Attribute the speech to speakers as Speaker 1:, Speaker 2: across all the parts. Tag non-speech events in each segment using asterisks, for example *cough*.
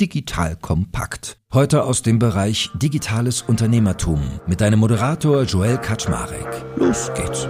Speaker 1: Digital Kompakt. Heute aus dem Bereich Digitales Unternehmertum mit deinem Moderator Joel Kaczmarek. Los geht's.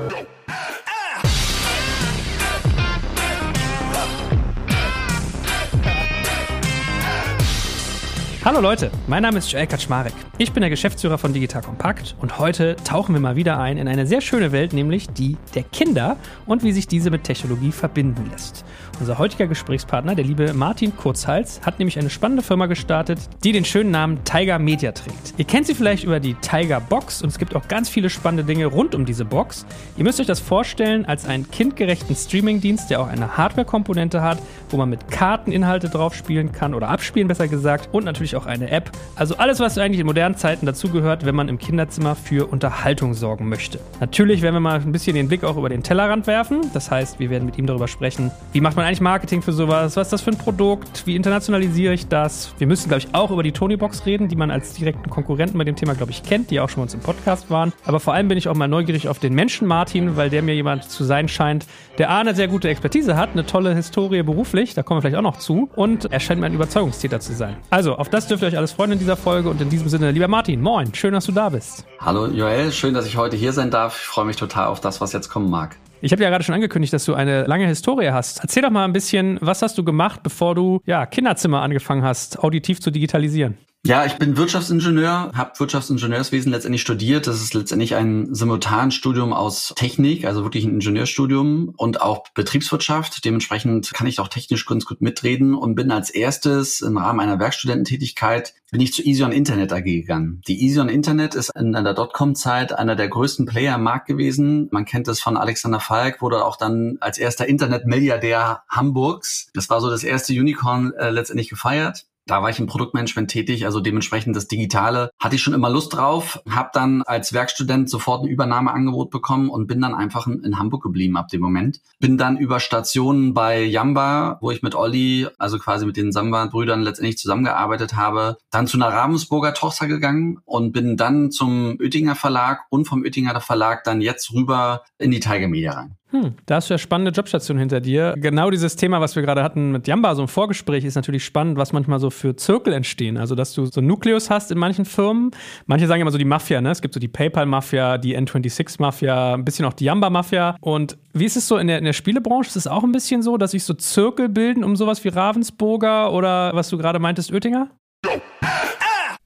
Speaker 2: Hallo Leute, mein Name ist Joel Kaczmarek. Ich bin der Geschäftsführer von Digital Compact und heute tauchen wir mal wieder ein in eine sehr schöne Welt, nämlich die der Kinder und wie sich diese mit Technologie verbinden lässt. Unser heutiger Gesprächspartner, der liebe Martin Kurzhals, hat nämlich eine spannende Firma gestartet, die den schönen Namen Tiger Media trägt. Ihr kennt sie vielleicht über die Tiger Box und es gibt auch ganz viele spannende Dinge rund um diese Box. Ihr müsst euch das vorstellen als einen kindgerechten Streamingdienst, der auch eine Hardware-Komponente hat, wo man mit Karten Inhalte drauf spielen kann oder abspielen besser gesagt und natürlich auch eine App. Also alles, was eigentlich in modernen Zeiten dazugehört, wenn man im Kinderzimmer für Unterhaltung sorgen möchte. Natürlich werden wir mal ein bisschen den Blick auch über den Tellerrand werfen. Das heißt, wir werden mit ihm darüber sprechen, wie macht man eigentlich Marketing für sowas? Was ist das für ein Produkt? Wie internationalisiere ich das? Wir müssen, glaube ich, auch über die Tonybox reden, die man als direkten Konkurrenten bei dem Thema, glaube ich, kennt, die auch schon mal uns im Podcast waren. Aber vor allem bin ich auch mal neugierig auf den Menschen Martin, weil der mir jemand zu sein scheint, der A, eine sehr gute Expertise hat, eine tolle Historie beruflich, da kommen wir vielleicht auch noch zu, und er scheint mir ein Überzeugungstäter zu sein. Also, auf das dürft ihr euch alles freuen in dieser Folge und in diesem Sinne, lieber Martin, moin, schön, dass du da bist.
Speaker 3: Hallo Joel, schön, dass ich heute hier sein darf. Ich freue mich total auf das, was jetzt kommen mag.
Speaker 2: Ich habe ja gerade schon angekündigt, dass du eine lange Historie hast. Erzähl doch mal ein bisschen, was hast du gemacht, bevor du ja, Kinderzimmer angefangen hast, auditiv zu digitalisieren?
Speaker 3: Ja, ich bin Wirtschaftsingenieur, habe Wirtschaftsingenieurswesen letztendlich studiert. Das ist letztendlich ein Simultanstudium aus Technik, also wirklich ein Ingenieurstudium und auch Betriebswirtschaft. Dementsprechend kann ich auch technisch ganz gut mitreden und bin als erstes im Rahmen einer Werkstudententätigkeit bin ich zu Easion Internet AG gegangen. Die Easion Internet ist in der Dotcom-Zeit einer der größten Player am Markt gewesen. Man kennt es von Alexander Falk, wurde auch dann als erster Internet-Milliardär Hamburgs. Das war so das erste Unicorn äh, letztendlich gefeiert. Da war ich im Produktmanagement tätig, also dementsprechend das Digitale hatte ich schon immer Lust drauf, habe dann als Werkstudent sofort ein Übernahmeangebot bekommen und bin dann einfach in Hamburg geblieben ab dem Moment. Bin dann über Stationen bei Jamba, wo ich mit Olli, also quasi mit den Samba-Brüdern letztendlich zusammengearbeitet habe, dann zu einer Ravensburger Tochter gegangen und bin dann zum Oettinger Verlag und vom Oettinger Verlag dann jetzt rüber in die Tiger Media rein.
Speaker 2: Hm, da hast du ja spannende Jobstation hinter dir. Genau dieses Thema, was wir gerade hatten mit Jamba, so ein Vorgespräch, ist natürlich spannend, was manchmal so für Zirkel entstehen. Also, dass du so einen Nukleus hast in manchen Firmen. Manche sagen immer so die Mafia, ne? Es gibt so die PayPal-Mafia, die N26-Mafia, ein bisschen auch die Jamba-Mafia. Und wie ist es so in der, in der Spielebranche? Ist es auch ein bisschen so, dass sich so Zirkel bilden um sowas wie Ravensburger oder was du gerade meintest, Oettinger?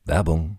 Speaker 1: Werbung.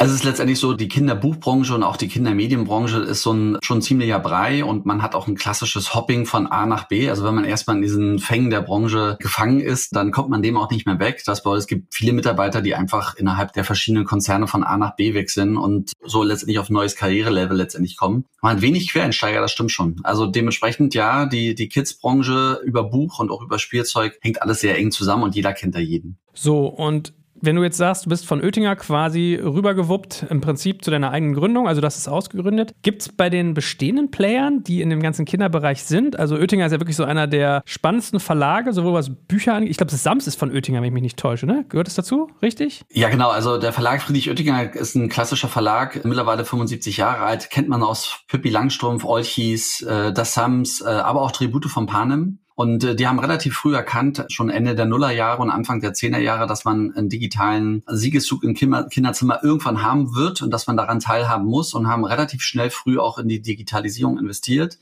Speaker 3: Also es ist letztendlich so, die Kinderbuchbranche und auch die Kindermedienbranche ist so ein schon ziemlicher Brei und man hat auch ein klassisches Hopping von A nach B. Also wenn man erstmal in diesen Fängen der Branche gefangen ist, dann kommt man dem auch nicht mehr weg. Das bedeutet, es gibt viele Mitarbeiter, die einfach innerhalb der verschiedenen Konzerne von A nach B wechseln und so letztendlich auf ein neues Karrierelevel letztendlich kommen. Man hat wenig Quereinsteiger, das stimmt schon. Also dementsprechend ja, die, die Kids-Branche über Buch und auch über Spielzeug hängt alles sehr eng zusammen und jeder kennt da jeden.
Speaker 2: So, und wenn du jetzt sagst, du bist von Oettinger quasi rübergewuppt im Prinzip zu deiner eigenen Gründung, also das ist ausgegründet, gibt es bei den bestehenden Playern, die in dem ganzen Kinderbereich sind, also Oettinger ist ja wirklich so einer der spannendsten Verlage, sowohl was Bücher angeht, ich glaube, das Sams ist von Oettinger, wenn ich mich nicht täusche, ne? Gehört es dazu, richtig?
Speaker 3: Ja, genau, also der Verlag Friedrich Oettinger ist ein klassischer Verlag, mittlerweile 75 Jahre alt, kennt man aus Pippi Langstrumpf, Olchis, äh, das Sams, äh, aber auch Tribute von Panem. Und äh, die haben relativ früh erkannt, schon Ende der Nullerjahre und Anfang der Zehnerjahre, dass man einen digitalen Siegeszug im Kinderzimmer irgendwann haben wird und dass man daran teilhaben muss und haben relativ schnell früh auch in die Digitalisierung investiert.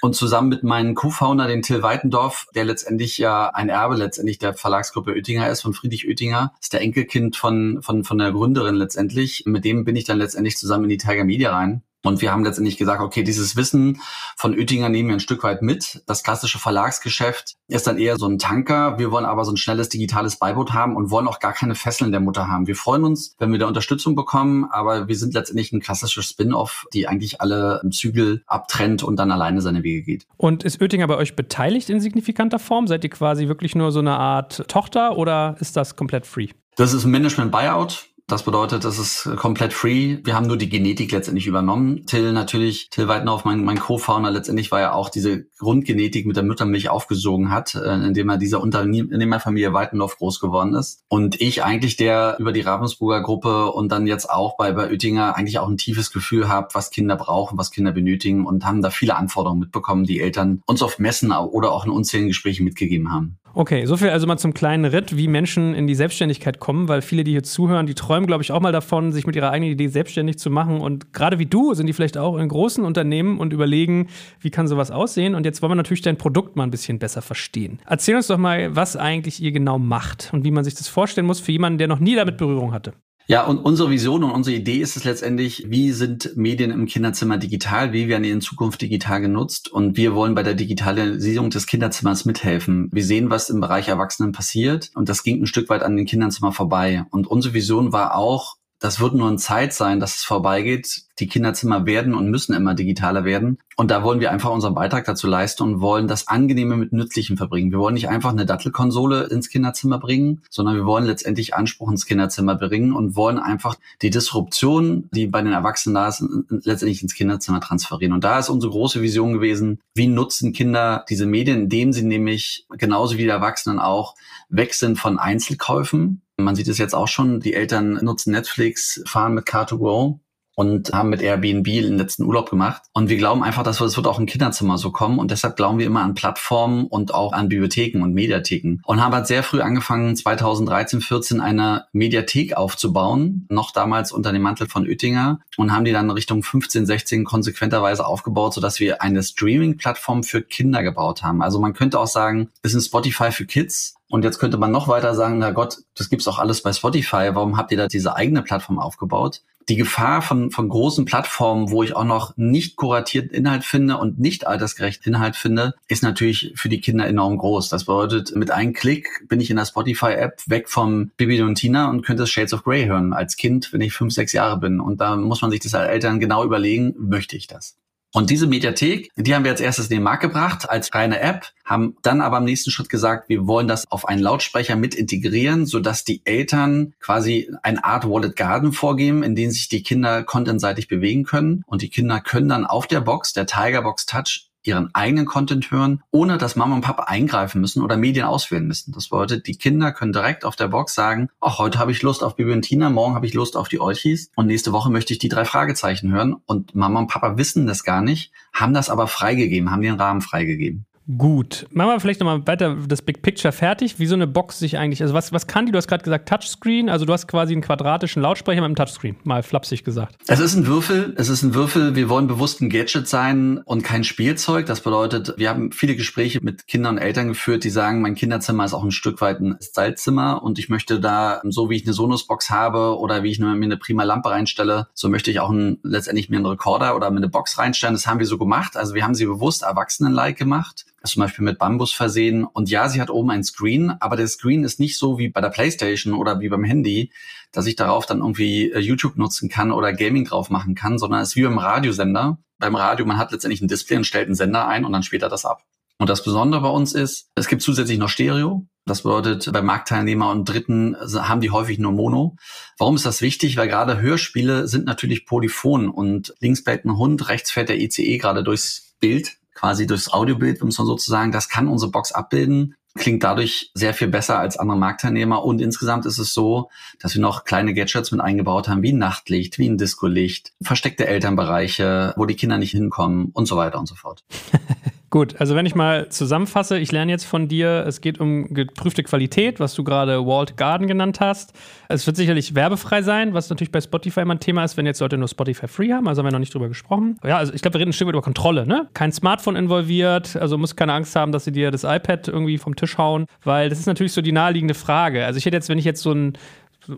Speaker 3: Und zusammen mit meinem Co-Founder, den Till Weitendorf, der letztendlich ja ein Erbe letztendlich der Verlagsgruppe Oettinger ist, von Friedrich Oettinger, ist der Enkelkind von, von, von der Gründerin letztendlich. Mit dem bin ich dann letztendlich zusammen in die Tiger Media rein. Und wir haben letztendlich gesagt, okay, dieses Wissen von Oettinger nehmen wir ein Stück weit mit. Das klassische Verlagsgeschäft ist dann eher so ein Tanker. Wir wollen aber so ein schnelles digitales Beiboot haben und wollen auch gar keine Fesseln der Mutter haben. Wir freuen uns, wenn wir da Unterstützung bekommen, aber wir sind letztendlich ein klassisches Spin-off, die eigentlich alle Zügel abtrennt und dann alleine seine Wege geht.
Speaker 2: Und ist Oettinger bei euch beteiligt in signifikanter Form? Seid ihr quasi wirklich nur so eine Art Tochter oder ist das komplett free?
Speaker 3: Das ist ein Management-Buyout. Das bedeutet, das ist komplett free. Wir haben nur die Genetik letztendlich übernommen. Till natürlich, Till Weidendorf, mein, mein Co-Founder, letztendlich war ja auch diese Grundgenetik mit der Muttermilch aufgesogen hat, äh, indem er dieser Unternehmerfamilie Weidendorf groß geworden ist. Und ich eigentlich, der über die Ravensburger Gruppe und dann jetzt auch bei, bei Oettinger eigentlich auch ein tiefes Gefühl habe, was Kinder brauchen, was Kinder benötigen und haben da viele Anforderungen mitbekommen, die Eltern uns auf Messen oder auch in unzähligen Gesprächen mitgegeben haben.
Speaker 2: Okay, so viel also mal zum kleinen Ritt, wie Menschen in die Selbstständigkeit kommen, weil viele, die hier zuhören, die träumen, glaube ich, auch mal davon, sich mit ihrer eigenen Idee selbstständig zu machen. Und gerade wie du sind die vielleicht auch in großen Unternehmen und überlegen, wie kann sowas aussehen. Und jetzt wollen wir natürlich dein Produkt mal ein bisschen besser verstehen. Erzähl uns doch mal, was eigentlich ihr genau macht und wie man sich das vorstellen muss für jemanden, der noch nie damit Berührung hatte.
Speaker 3: Ja, und unsere Vision und unsere Idee ist es letztendlich, wie sind Medien im Kinderzimmer digital, wie werden die in Zukunft digital genutzt und wir wollen bei der Digitalisierung des Kinderzimmers mithelfen. Wir sehen, was im Bereich Erwachsenen passiert und das ging ein Stück weit an den Kinderzimmer vorbei. Und unsere Vision war auch, das wird nur eine Zeit sein, dass es vorbeigeht. Die Kinderzimmer werden und müssen immer digitaler werden. Und da wollen wir einfach unseren Beitrag dazu leisten und wollen das Angenehme mit Nützlichem verbringen. Wir wollen nicht einfach eine Dattelkonsole ins Kinderzimmer bringen, sondern wir wollen letztendlich Anspruch ins Kinderzimmer bringen und wollen einfach die Disruption, die bei den Erwachsenen da ist, letztendlich ins Kinderzimmer transferieren. Und da ist unsere große Vision gewesen, wie nutzen Kinder diese Medien, indem sie nämlich genauso wie die Erwachsenen auch weg sind von Einzelkäufen man sieht es jetzt auch schon, die Eltern nutzen Netflix, fahren mit Car2Go und haben mit Airbnb den letzten Urlaub gemacht. Und wir glauben einfach, dass es wird auch im Kinderzimmer so kommen. Und deshalb glauben wir immer an Plattformen und auch an Bibliotheken und Mediatheken. Und haben halt sehr früh angefangen, 2013, 14 eine Mediathek aufzubauen, noch damals unter dem Mantel von Oettinger und haben die dann Richtung 15, 16 konsequenterweise aufgebaut, sodass wir eine Streaming-Plattform für Kinder gebaut haben. Also man könnte auch sagen, ist ein Spotify für Kids, und jetzt könnte man noch weiter sagen, na Gott, das gibt's auch alles bei Spotify. Warum habt ihr da diese eigene Plattform aufgebaut? Die Gefahr von, von großen Plattformen, wo ich auch noch nicht kuratierten Inhalt finde und nicht altersgerecht Inhalt finde, ist natürlich für die Kinder enorm groß. Das bedeutet, mit einem Klick bin ich in der Spotify-App weg vom Bibi und Tina und könnte Shades of Grey hören als Kind, wenn ich fünf, sechs Jahre bin. Und da muss man sich das als Eltern genau überlegen, möchte ich das? Und diese Mediathek, die haben wir als erstes in den Markt gebracht als reine App, haben dann aber im nächsten Schritt gesagt, wir wollen das auf einen Lautsprecher mit integrieren, sodass die Eltern quasi eine Art Wallet Garden vorgeben, in denen sich die Kinder contentseitig bewegen können. Und die Kinder können dann auf der Box, der Tiger Box Touch, ihren eigenen Content hören, ohne dass Mama und Papa eingreifen müssen oder Medien auswählen müssen. Das bedeutet, die Kinder können direkt auf der Box sagen, ach, heute habe ich Lust auf Bibi und Tina, morgen habe ich Lust auf die Olchis und nächste Woche möchte ich die drei Fragezeichen hören. Und Mama und Papa wissen das gar nicht, haben das aber freigegeben, haben den Rahmen freigegeben.
Speaker 2: Gut. Machen wir vielleicht nochmal weiter das Big Picture fertig. Wie so eine Box sich eigentlich, also was, was kann die? Du hast gerade gesagt Touchscreen, also du hast quasi einen quadratischen Lautsprecher mit einem Touchscreen, mal flapsig gesagt.
Speaker 3: Es ist ein Würfel, es ist ein Würfel. Wir wollen bewusst ein Gadget sein und kein Spielzeug. Das bedeutet, wir haben viele Gespräche mit Kindern und Eltern geführt, die sagen, mein Kinderzimmer ist auch ein Stück weit ein Stylezimmer und ich möchte da, so wie ich eine Sonos-Box habe oder wie ich mir eine prima Lampe reinstelle, so möchte ich auch ein, letztendlich mir einen Rekorder oder mir eine Box reinstellen. Das haben wir so gemacht. Also wir haben sie bewusst erwachsenen-like gemacht zum Beispiel mit Bambus versehen. Und ja, sie hat oben ein Screen, aber der Screen ist nicht so wie bei der Playstation oder wie beim Handy, dass ich darauf dann irgendwie äh, YouTube nutzen kann oder Gaming drauf machen kann, sondern es ist wie beim Radiosender. Beim Radio, man hat letztendlich ein Display und stellt einen Sender ein und dann spielt er das ab. Und das Besondere bei uns ist, es gibt zusätzlich noch Stereo. Das bedeutet, bei Marktteilnehmer und Dritten haben die häufig nur Mono. Warum ist das wichtig? Weil gerade Hörspiele sind natürlich polyphon und links bellt ein Hund, rechts fährt der ICE gerade durchs Bild quasi durchs Audiobild, muss man sozusagen, das kann unsere Box abbilden, klingt dadurch sehr viel besser als andere Marktteilnehmer. Und insgesamt ist es so, dass wir noch kleine Gadgets mit eingebaut haben, wie ein Nachtlicht, wie ein Discolicht, versteckte Elternbereiche, wo die Kinder nicht hinkommen und so weiter und so fort. *laughs*
Speaker 2: Gut, also wenn ich mal zusammenfasse, ich lerne jetzt von dir, es geht um geprüfte Qualität, was du gerade Walled Garden genannt hast. Es wird sicherlich werbefrei sein, was natürlich bei Spotify immer ein Thema ist, wenn jetzt Leute nur Spotify Free haben, also haben wir noch nicht drüber gesprochen. Ja, also ich glaube, wir reden ein Stück weit über Kontrolle, ne? Kein Smartphone involviert, also muss keine Angst haben, dass sie dir das iPad irgendwie vom Tisch hauen, weil das ist natürlich so die naheliegende Frage. Also ich hätte jetzt, wenn ich jetzt so ein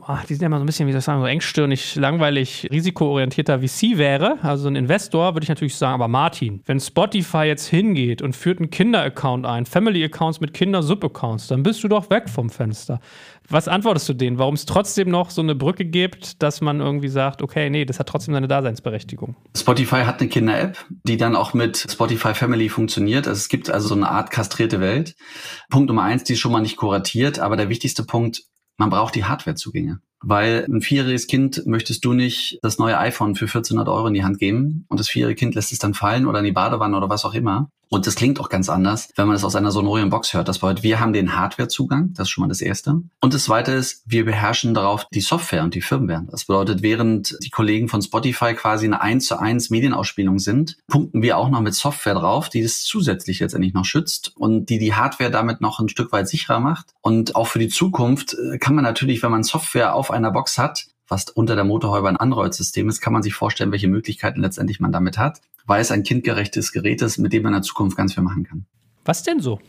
Speaker 2: ach, die sind ja immer so ein bisschen, wie soll ich sagen, so engstirnig, langweilig, risikoorientierter VC wäre, also ein Investor, würde ich natürlich sagen, aber Martin, wenn Spotify jetzt hingeht und führt einen Kinder-Account ein, Family-Accounts mit Kinder-Sub-Accounts, dann bist du doch weg vom Fenster. Was antwortest du denen? Warum es trotzdem noch so eine Brücke gibt, dass man irgendwie sagt, okay, nee, das hat trotzdem seine Daseinsberechtigung?
Speaker 3: Spotify hat eine Kinder-App, die dann auch mit Spotify Family funktioniert. Also es gibt also so eine Art kastrierte Welt. Punkt Nummer eins, die ist schon mal nicht kuratiert, aber der wichtigste Punkt, man braucht die Hardwarezugänge. Weil ein vierjähriges Kind möchtest du nicht das neue iPhone für 1400 Euro in die Hand geben und das vierjährige Kind lässt es dann fallen oder in die Badewanne oder was auch immer. Und das klingt auch ganz anders, wenn man es aus einer sonoren Box hört. Das bedeutet, wir haben den Hardwarezugang, das ist schon mal das Erste. Und das Zweite ist, wir beherrschen darauf die Software und die Firmware. Das bedeutet, während die Kollegen von Spotify quasi eine 1 zu 1 Medienausspielung sind, punkten wir auch noch mit Software drauf, die das zusätzlich letztendlich noch schützt und die die Hardware damit noch ein Stück weit sicherer macht. Und auch für die Zukunft äh, kann man natürlich, wenn man Software auf einer Box hat, was unter der Motorhaube ein Android-System ist, kann man sich vorstellen, welche Möglichkeiten letztendlich man damit hat, weil es ein kindgerechtes Gerät ist, mit dem man in der Zukunft ganz viel machen kann.
Speaker 2: Was denn so?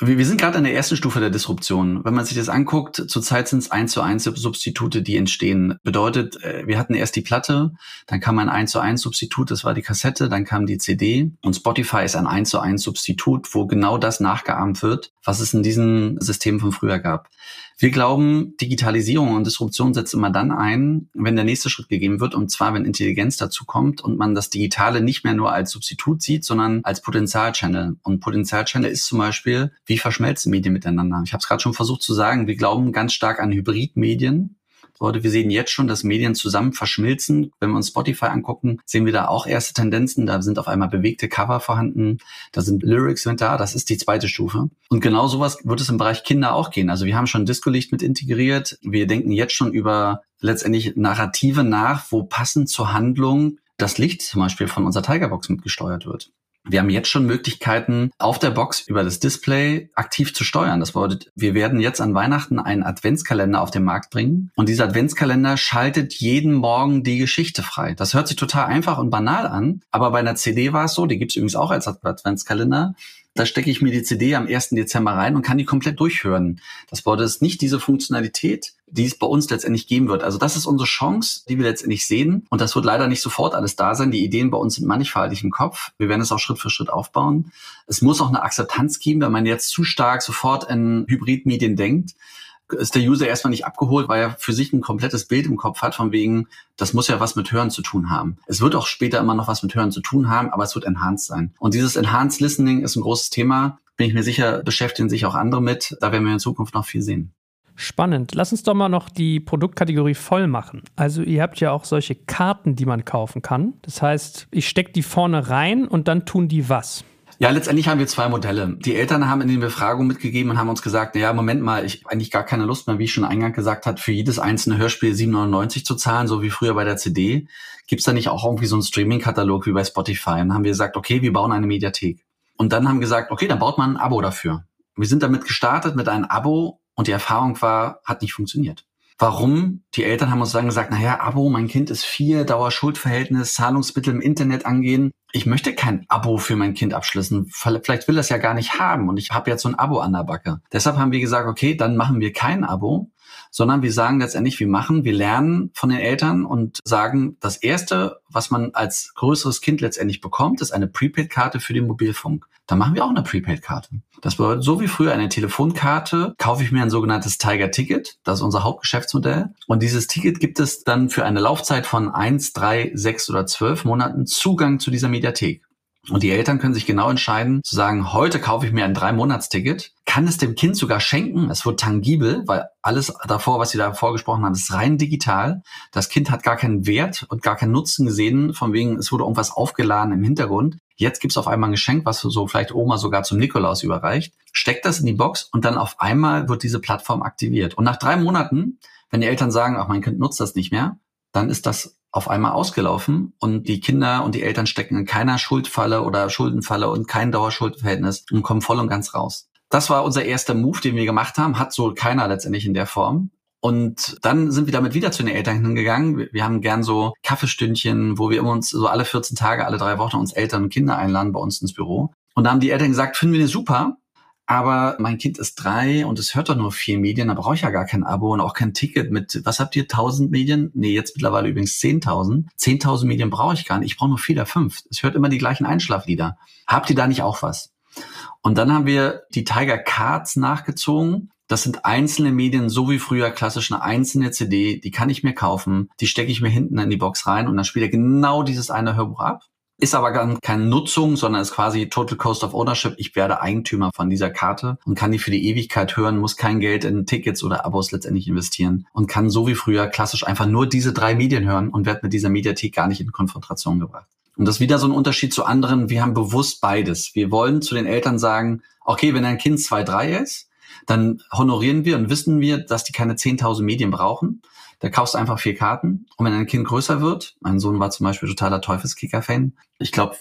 Speaker 3: wir sind gerade an der ersten Stufe der Disruption. Wenn man sich das anguckt, zurzeit sind es eins zu eins Substitute, die entstehen. Bedeutet, äh, wir hatten erst die Platte, dann kam ein eins zu eins Substitut, das war die Kassette, dann kam die CD und Spotify ist ein eins zu eins Substitut, wo genau das nachgeahmt wird, was es in diesem System von früher gab. Wir glauben, Digitalisierung und Disruption setzt immer dann ein, wenn der nächste Schritt gegeben wird, und zwar, wenn Intelligenz dazu kommt und man das Digitale nicht mehr nur als Substitut sieht, sondern als Potenzialchannel. Und Potenzialchannel ist zum Beispiel, wie verschmelzen Medien miteinander. Ich habe es gerade schon versucht zu sagen, wir glauben ganz stark an Hybridmedien. Leute, wir sehen jetzt schon, dass Medien zusammen verschmilzen. Wenn wir uns Spotify angucken, sehen wir da auch erste Tendenzen. Da sind auf einmal bewegte Cover vorhanden. Da sind Lyrics mit da. Das ist die zweite Stufe. Und genau sowas wird es im Bereich Kinder auch gehen. Also wir haben schon Disco-Licht mit integriert. Wir denken jetzt schon über letztendlich Narrative nach, wo passend zur Handlung das Licht zum Beispiel von unserer Tigerbox mitgesteuert wird. Wir haben jetzt schon Möglichkeiten, auf der Box über das Display aktiv zu steuern. Das bedeutet, wir werden jetzt an Weihnachten einen Adventskalender auf den Markt bringen. Und dieser Adventskalender schaltet jeden Morgen die Geschichte frei. Das hört sich total einfach und banal an. Aber bei einer CD war es so, die gibt es übrigens auch als Adventskalender. Da stecke ich mir die CD am 1. Dezember rein und kann die komplett durchhören. Das bedeutet, es nicht diese Funktionalität, die es bei uns letztendlich geben wird. Also das ist unsere Chance, die wir letztendlich sehen. Und das wird leider nicht sofort alles da sein. Die Ideen bei uns sind mannigfaltig im Kopf. Wir werden es auch Schritt für Schritt aufbauen. Es muss auch eine Akzeptanz geben, wenn man jetzt zu stark sofort in Hybridmedien denkt ist der User erstmal nicht abgeholt, weil er für sich ein komplettes Bild im Kopf hat, von wegen, das muss ja was mit Hören zu tun haben. Es wird auch später immer noch was mit Hören zu tun haben, aber es wird enhanced sein. Und dieses Enhanced Listening ist ein großes Thema. Bin ich mir sicher, beschäftigen sich auch andere mit. Da werden wir in Zukunft noch viel sehen.
Speaker 2: Spannend. Lass uns doch mal noch die Produktkategorie voll machen. Also ihr habt ja auch solche Karten, die man kaufen kann. Das heißt, ich stecke die vorne rein und dann tun die was.
Speaker 3: Ja, letztendlich haben wir zwei Modelle. Die Eltern haben in den Befragungen mitgegeben und haben uns gesagt, ja, Moment mal, ich eigentlich gar keine Lust mehr, wie ich schon eingangs gesagt hat, für jedes einzelne Hörspiel 7,99 zu zahlen, so wie früher bei der CD. Gibt's da nicht auch irgendwie so einen Streaming-Katalog wie bei Spotify? Und haben wir gesagt, okay, wir bauen eine Mediathek. Und dann haben gesagt, okay, dann baut man ein Abo dafür. Wir sind damit gestartet mit einem Abo und die Erfahrung war, hat nicht funktioniert. Warum? Die Eltern haben uns dann gesagt, naja, Abo, mein Kind ist vier, Dauerschuldverhältnis, Zahlungsmittel im Internet angehen. Ich möchte kein Abo für mein Kind abschließen. Vielleicht will das ja gar nicht haben und ich habe jetzt so ein Abo an der Backe. Deshalb haben wir gesagt, okay, dann machen wir kein Abo, sondern wir sagen letztendlich, wir machen, wir lernen von den Eltern und sagen, das erste, was man als größeres Kind letztendlich bekommt, ist eine Prepaid-Karte für den Mobilfunk. Da machen wir auch eine Prepaid-Karte. Das bedeutet, so wie früher eine Telefonkarte, kaufe ich mir ein sogenanntes Tiger-Ticket. Das ist unser Hauptgeschäftsmodell. Und dieses Ticket gibt es dann für eine Laufzeit von eins, drei, sechs oder zwölf Monaten Zugang zu dieser Mediathek. Und die Eltern können sich genau entscheiden, zu sagen, heute kaufe ich mir ein Drei-Monats-Ticket, kann es dem Kind sogar schenken, es wird tangibel, weil alles davor, was Sie da vorgesprochen haben, ist rein digital. Das Kind hat gar keinen Wert und gar keinen Nutzen gesehen, von wegen, es wurde irgendwas aufgeladen im Hintergrund. Jetzt gibt's auf einmal ein Geschenk, was so vielleicht Oma sogar zum Nikolaus überreicht. Steckt das in die Box und dann auf einmal wird diese Plattform aktiviert. Und nach drei Monaten, wenn die Eltern sagen, ach, mein Kind nutzt das nicht mehr, dann ist das auf einmal ausgelaufen und die Kinder und die Eltern stecken in keiner Schuldfalle oder Schuldenfalle und kein Dauerschuldverhältnis und kommen voll und ganz raus. Das war unser erster Move, den wir gemacht haben, hat so keiner letztendlich in der Form. Und dann sind wir damit wieder zu den Eltern hingegangen. Wir haben gern so Kaffeestündchen, wo wir uns so alle 14 Tage, alle drei Wochen uns Eltern und Kinder einladen bei uns ins Büro. Und da haben die Eltern gesagt, finden wir eine super, aber mein Kind ist drei und es hört doch nur vier Medien, da brauche ich ja gar kein Abo und auch kein Ticket mit, was habt ihr, tausend Medien? Nee, jetzt mittlerweile übrigens zehntausend. Zehntausend Medien brauche ich gar nicht, ich brauche nur vier oder fünf. Es hört immer die gleichen Einschlaflieder. Habt ihr da nicht auch was? Und dann haben wir die Tiger Cards nachgezogen. Das sind einzelne Medien, so wie früher klassisch eine einzelne CD, die kann ich mir kaufen, die stecke ich mir hinten in die Box rein und dann spielt er genau dieses eine Hörbuch ab ist aber gar keine Nutzung, sondern ist quasi Total Cost of Ownership. Ich werde Eigentümer von dieser Karte und kann die für die Ewigkeit hören, muss kein Geld in Tickets oder Abos letztendlich investieren und kann so wie früher klassisch einfach nur diese drei Medien hören und werde mit dieser Mediathek gar nicht in Konfrontation gebracht. Und das ist wieder so ein Unterschied zu anderen. Wir haben bewusst beides. Wir wollen zu den Eltern sagen, okay, wenn ein Kind zwei, drei ist, dann honorieren wir und wissen wir, dass die keine 10.000 Medien brauchen. Da kaufst du einfach vier Karten. Und wenn ein Kind größer wird, mein Sohn war zum Beispiel totaler Teufelskicker-Fan. Ich glaube,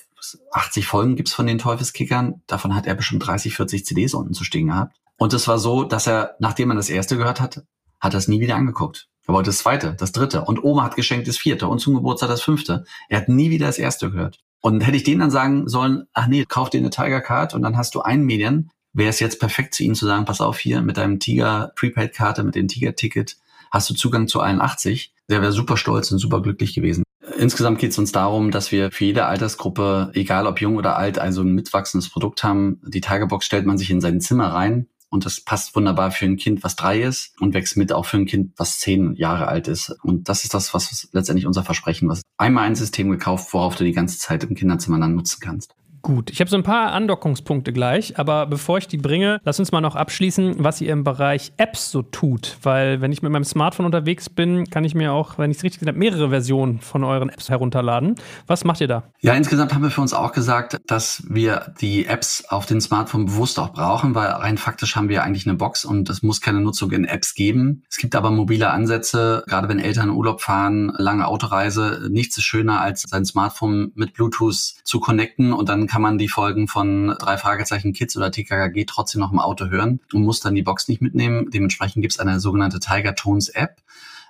Speaker 3: 80 Folgen gibt's von den Teufelskickern. Davon hat er bestimmt 30, 40 CDs unten zu stehen gehabt. Und es war so, dass er, nachdem er das erste gehört hat, hat er es nie wieder angeguckt. Er wollte das zweite, das dritte. Und Oma hat geschenkt das vierte und zum Geburtstag das fünfte. Er hat nie wieder das erste gehört. Und hätte ich denen dann sagen sollen, ach nee, kauf dir eine Tiger Card und dann hast du ein Medien, wäre es jetzt perfekt zu ihnen zu sagen, pass auf hier mit deinem Tiger Prepaid Karte, mit dem Tiger Ticket, hast du Zugang zu allen 80. Der wäre super stolz und super glücklich gewesen. Insgesamt geht es uns darum, dass wir für jede Altersgruppe, egal ob jung oder alt, also ein mitwachsendes Produkt haben. Die Tagerbox stellt man sich in sein Zimmer rein und das passt wunderbar für ein Kind, was drei ist und wächst mit auch für ein Kind, was zehn Jahre alt ist. Und das ist das, was letztendlich unser Versprechen was einmal ein System gekauft, worauf du die ganze Zeit im Kinderzimmer dann nutzen kannst.
Speaker 2: Gut, ich habe so ein paar Andockungspunkte gleich, aber bevor ich die bringe, lass uns mal noch abschließen, was ihr im Bereich Apps so tut. Weil wenn ich mit meinem Smartphone unterwegs bin, kann ich mir auch, wenn ich es richtig gesehen habe, mehrere Versionen von euren Apps herunterladen. Was macht ihr da?
Speaker 3: Ja, insgesamt haben wir für uns auch gesagt, dass wir die Apps auf den Smartphone bewusst auch brauchen, weil rein faktisch haben wir eigentlich eine Box und es muss keine Nutzung in Apps geben. Es gibt aber mobile Ansätze, gerade wenn Eltern Urlaub fahren, lange Autoreise. Nichts ist schöner, als sein Smartphone mit Bluetooth zu connecten und dann kann man die Folgen von drei Fragezeichen Kids oder TKKG trotzdem noch im Auto hören und muss dann die Box nicht mitnehmen. Dementsprechend gibt es eine sogenannte Tiger Tones App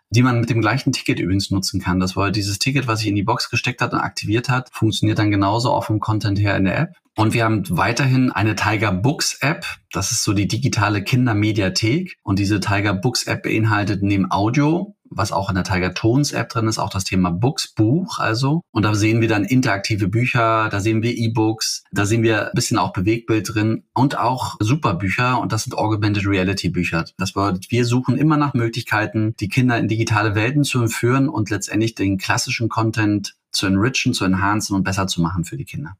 Speaker 3: die man mit dem gleichen Ticket übrigens nutzen kann. Das war dieses Ticket, was sich in die Box gesteckt hat und aktiviert hat, funktioniert dann genauso auch vom Content her in der App. Und wir haben weiterhin eine Tiger Books App. Das ist so die digitale Kindermediathek. Und diese Tiger Books App beinhaltet neben Audio was auch in der Tiger Tones App drin ist, auch das Thema Books, Buch also. Und da sehen wir dann interaktive Bücher, da sehen wir E-Books, da sehen wir ein bisschen auch Bewegbild drin und auch Superbücher und das sind Augmented Reality Bücher. Das bedeutet, wir suchen immer nach Möglichkeiten, die Kinder in digitale Welten zu entführen und letztendlich den klassischen Content zu enrichen, zu enhancen und besser zu machen für die Kinder.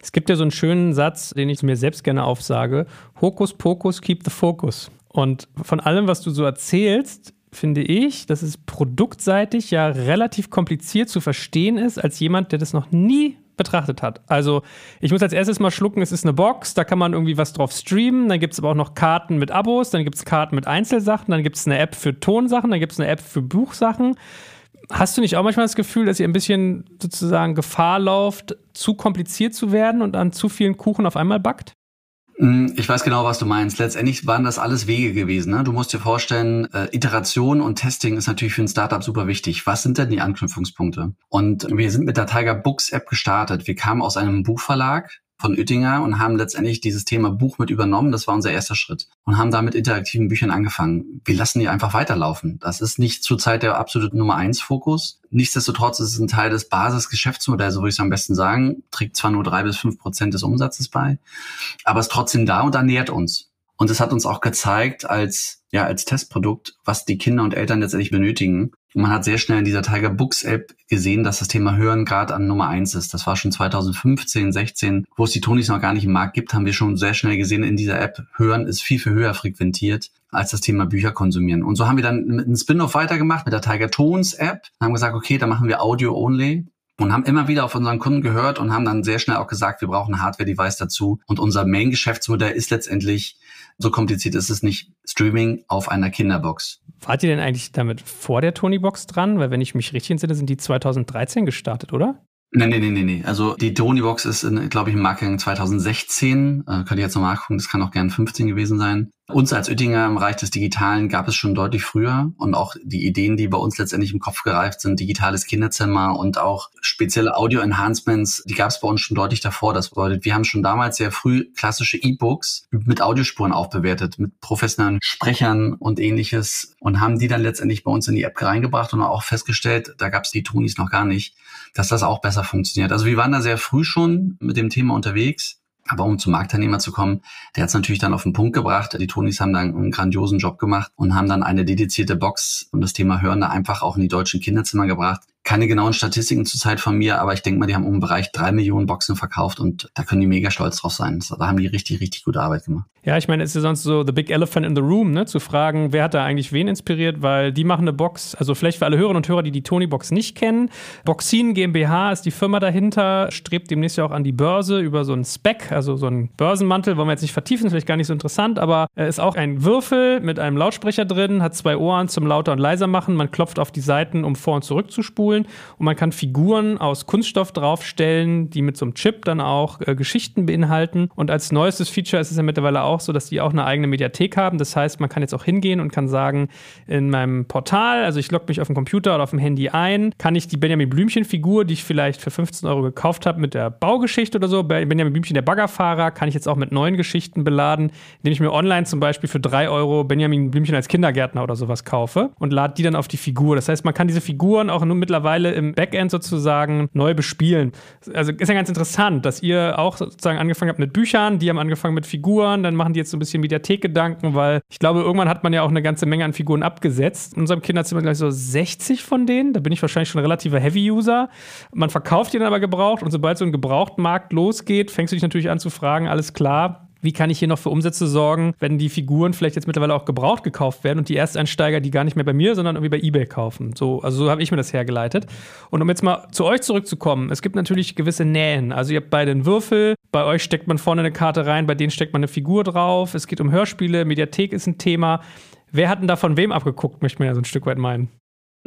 Speaker 2: Es gibt ja so einen schönen Satz, den ich mir selbst gerne aufsage. Hokus pokus, keep the focus. Und von allem, was du so erzählst, finde ich, dass es produktseitig ja relativ kompliziert zu verstehen ist, als jemand, der das noch nie betrachtet hat. Also ich muss als erstes mal schlucken, es ist eine Box, da kann man irgendwie was drauf streamen, dann gibt es aber auch noch Karten mit Abos, dann gibt es Karten mit Einzelsachen, dann gibt es eine App für Tonsachen, dann gibt es eine App für Buchsachen. Hast du nicht auch manchmal das Gefühl, dass ihr ein bisschen sozusagen Gefahr lauft, zu kompliziert zu werden und an zu vielen Kuchen auf einmal backt?
Speaker 3: Mm, ich weiß genau, was du meinst. Letztendlich waren das alles Wege gewesen. Ne? Du musst dir vorstellen, äh, Iteration und Testing ist natürlich für ein Startup super wichtig. Was sind denn die Anknüpfungspunkte? Und wir sind mit der Tiger Books App gestartet. Wir kamen aus einem Buchverlag, von Oettinger und haben letztendlich dieses Thema Buch mit übernommen. Das war unser erster Schritt und haben da mit interaktiven Büchern angefangen. Wir lassen die einfach weiterlaufen. Das ist nicht zurzeit der absolute Nummer eins Fokus. Nichtsdestotrotz ist es ein Teil des Basisgeschäftsmodells, so würde ich es am besten sagen. Trägt zwar nur drei bis fünf Prozent des Umsatzes bei, aber ist trotzdem da und ernährt uns. Und es hat uns auch gezeigt als, ja, als Testprodukt, was die Kinder und Eltern letztendlich benötigen. Und man hat sehr schnell in dieser Tiger Books App gesehen, dass das Thema Hören gerade an Nummer eins ist. Das war schon 2015, 16, wo es die Tonis noch gar nicht im Markt gibt, haben wir schon sehr schnell gesehen in dieser App. Hören ist viel, viel höher frequentiert als das Thema Bücher konsumieren. Und so haben wir dann mit einem Spin-off weitergemacht mit der Tiger Tones App. Haben gesagt, okay, da machen wir Audio only und haben immer wieder auf unseren Kunden gehört und haben dann sehr schnell auch gesagt, wir brauchen ein Hardware-Device dazu. Und unser Main-Geschäftsmodell ist letztendlich So kompliziert ist es nicht. Streaming auf einer Kinderbox.
Speaker 2: Wart ihr denn eigentlich damit vor der Tony-Box dran? Weil wenn ich mich richtig entsinne, sind die 2013 gestartet, oder?
Speaker 3: Nee, nee, nee, nee, nee. Also die Tony-Box ist, glaube ich, im Marketing 2016. Äh, könnt ihr jetzt nochmal nachgucken, das kann auch gern 15 gewesen sein. Uns als Oettinger im Bereich des Digitalen gab es schon deutlich früher und auch die Ideen, die bei uns letztendlich im Kopf gereift sind, digitales Kinderzimmer und auch spezielle Audio-Enhancements, die gab es bei uns schon deutlich davor. Das bedeutet, wir haben schon damals sehr früh klassische E-Books mit Audiospuren aufbewertet, mit professionellen Sprechern und ähnliches und haben die dann letztendlich bei uns in die App reingebracht und auch festgestellt, da gab es die Tonis noch gar nicht, dass das auch besser funktioniert. Also wir waren da sehr früh schon mit dem Thema unterwegs aber um zum Marktteilnehmer zu kommen, der hat es natürlich dann auf den Punkt gebracht. Die Tonis haben dann einen grandiosen Job gemacht und haben dann eine dedizierte Box und das Thema Hören da einfach auch in die deutschen Kinderzimmer gebracht, keine genauen Statistiken zurzeit von mir, aber ich denke mal, die haben um den Bereich drei Millionen Boxen verkauft und da können die mega stolz drauf sein. Da haben die richtig, richtig gute Arbeit gemacht.
Speaker 2: Ja, ich meine, es ist ja sonst so the big elephant in the room, ne, zu fragen, wer hat da eigentlich wen inspiriert, weil die machen eine Box, also vielleicht für alle Hörerinnen und Hörer, die die Tony-Box nicht kennen. Boxin GmbH ist die Firma dahinter, strebt demnächst ja auch an die Börse über so einen Spec, also so einen Börsenmantel, wollen wir jetzt nicht vertiefen, ist vielleicht gar nicht so interessant, aber ist auch ein Würfel mit einem Lautsprecher drin, hat zwei Ohren zum lauter und leiser machen, man klopft auf die Seiten, um vor und zurück zu spulen Spulen und man kann Figuren aus Kunststoff draufstellen, die mit so einem Chip dann auch äh, Geschichten beinhalten. Und als neuestes Feature ist es ja mittlerweile auch so, dass die auch eine eigene Mediathek haben. Das heißt, man kann jetzt auch hingehen und kann sagen, in meinem Portal, also ich logge mich auf dem Computer oder auf dem Handy ein, kann ich die Benjamin Blümchen-Figur, die ich vielleicht für 15 Euro gekauft habe, mit der Baugeschichte oder so, Benjamin Blümchen, der Baggerfahrer, kann ich jetzt auch mit neuen Geschichten beladen, indem ich mir online zum Beispiel für 3 Euro Benjamin Blümchen als Kindergärtner oder sowas kaufe und lade die dann auf die Figur. Das heißt, man kann diese Figuren auch nur mittlerweile im Backend sozusagen neu bespielen. Also ist ja ganz interessant, dass ihr auch sozusagen angefangen habt mit Büchern, die haben angefangen mit Figuren, dann machen die jetzt so ein bisschen Mediathek-Gedanken, weil ich glaube, irgendwann hat man ja auch eine ganze Menge an Figuren abgesetzt. In unserem Kinderzimmer gleich so 60 von denen. Da bin ich wahrscheinlich schon ein relativer Heavy-User. Man verkauft die dann aber gebraucht und sobald so ein Gebrauchtmarkt losgeht, fängst du dich natürlich an zu fragen, alles klar, wie kann ich hier noch für Umsätze sorgen, wenn die Figuren vielleicht jetzt mittlerweile auch gebraucht gekauft werden und die Ersteinsteiger die gar nicht mehr bei mir, sondern irgendwie bei eBay kaufen. So, also so habe ich mir das hergeleitet. Und um jetzt mal zu euch zurückzukommen, es gibt natürlich gewisse Nähen. Also ihr habt beide einen Würfel, bei euch steckt man vorne eine Karte rein, bei denen steckt man eine Figur drauf. Es geht um Hörspiele, Mediathek ist ein Thema. Wer hat denn da von wem abgeguckt, möchte man ja so ein Stück weit meinen.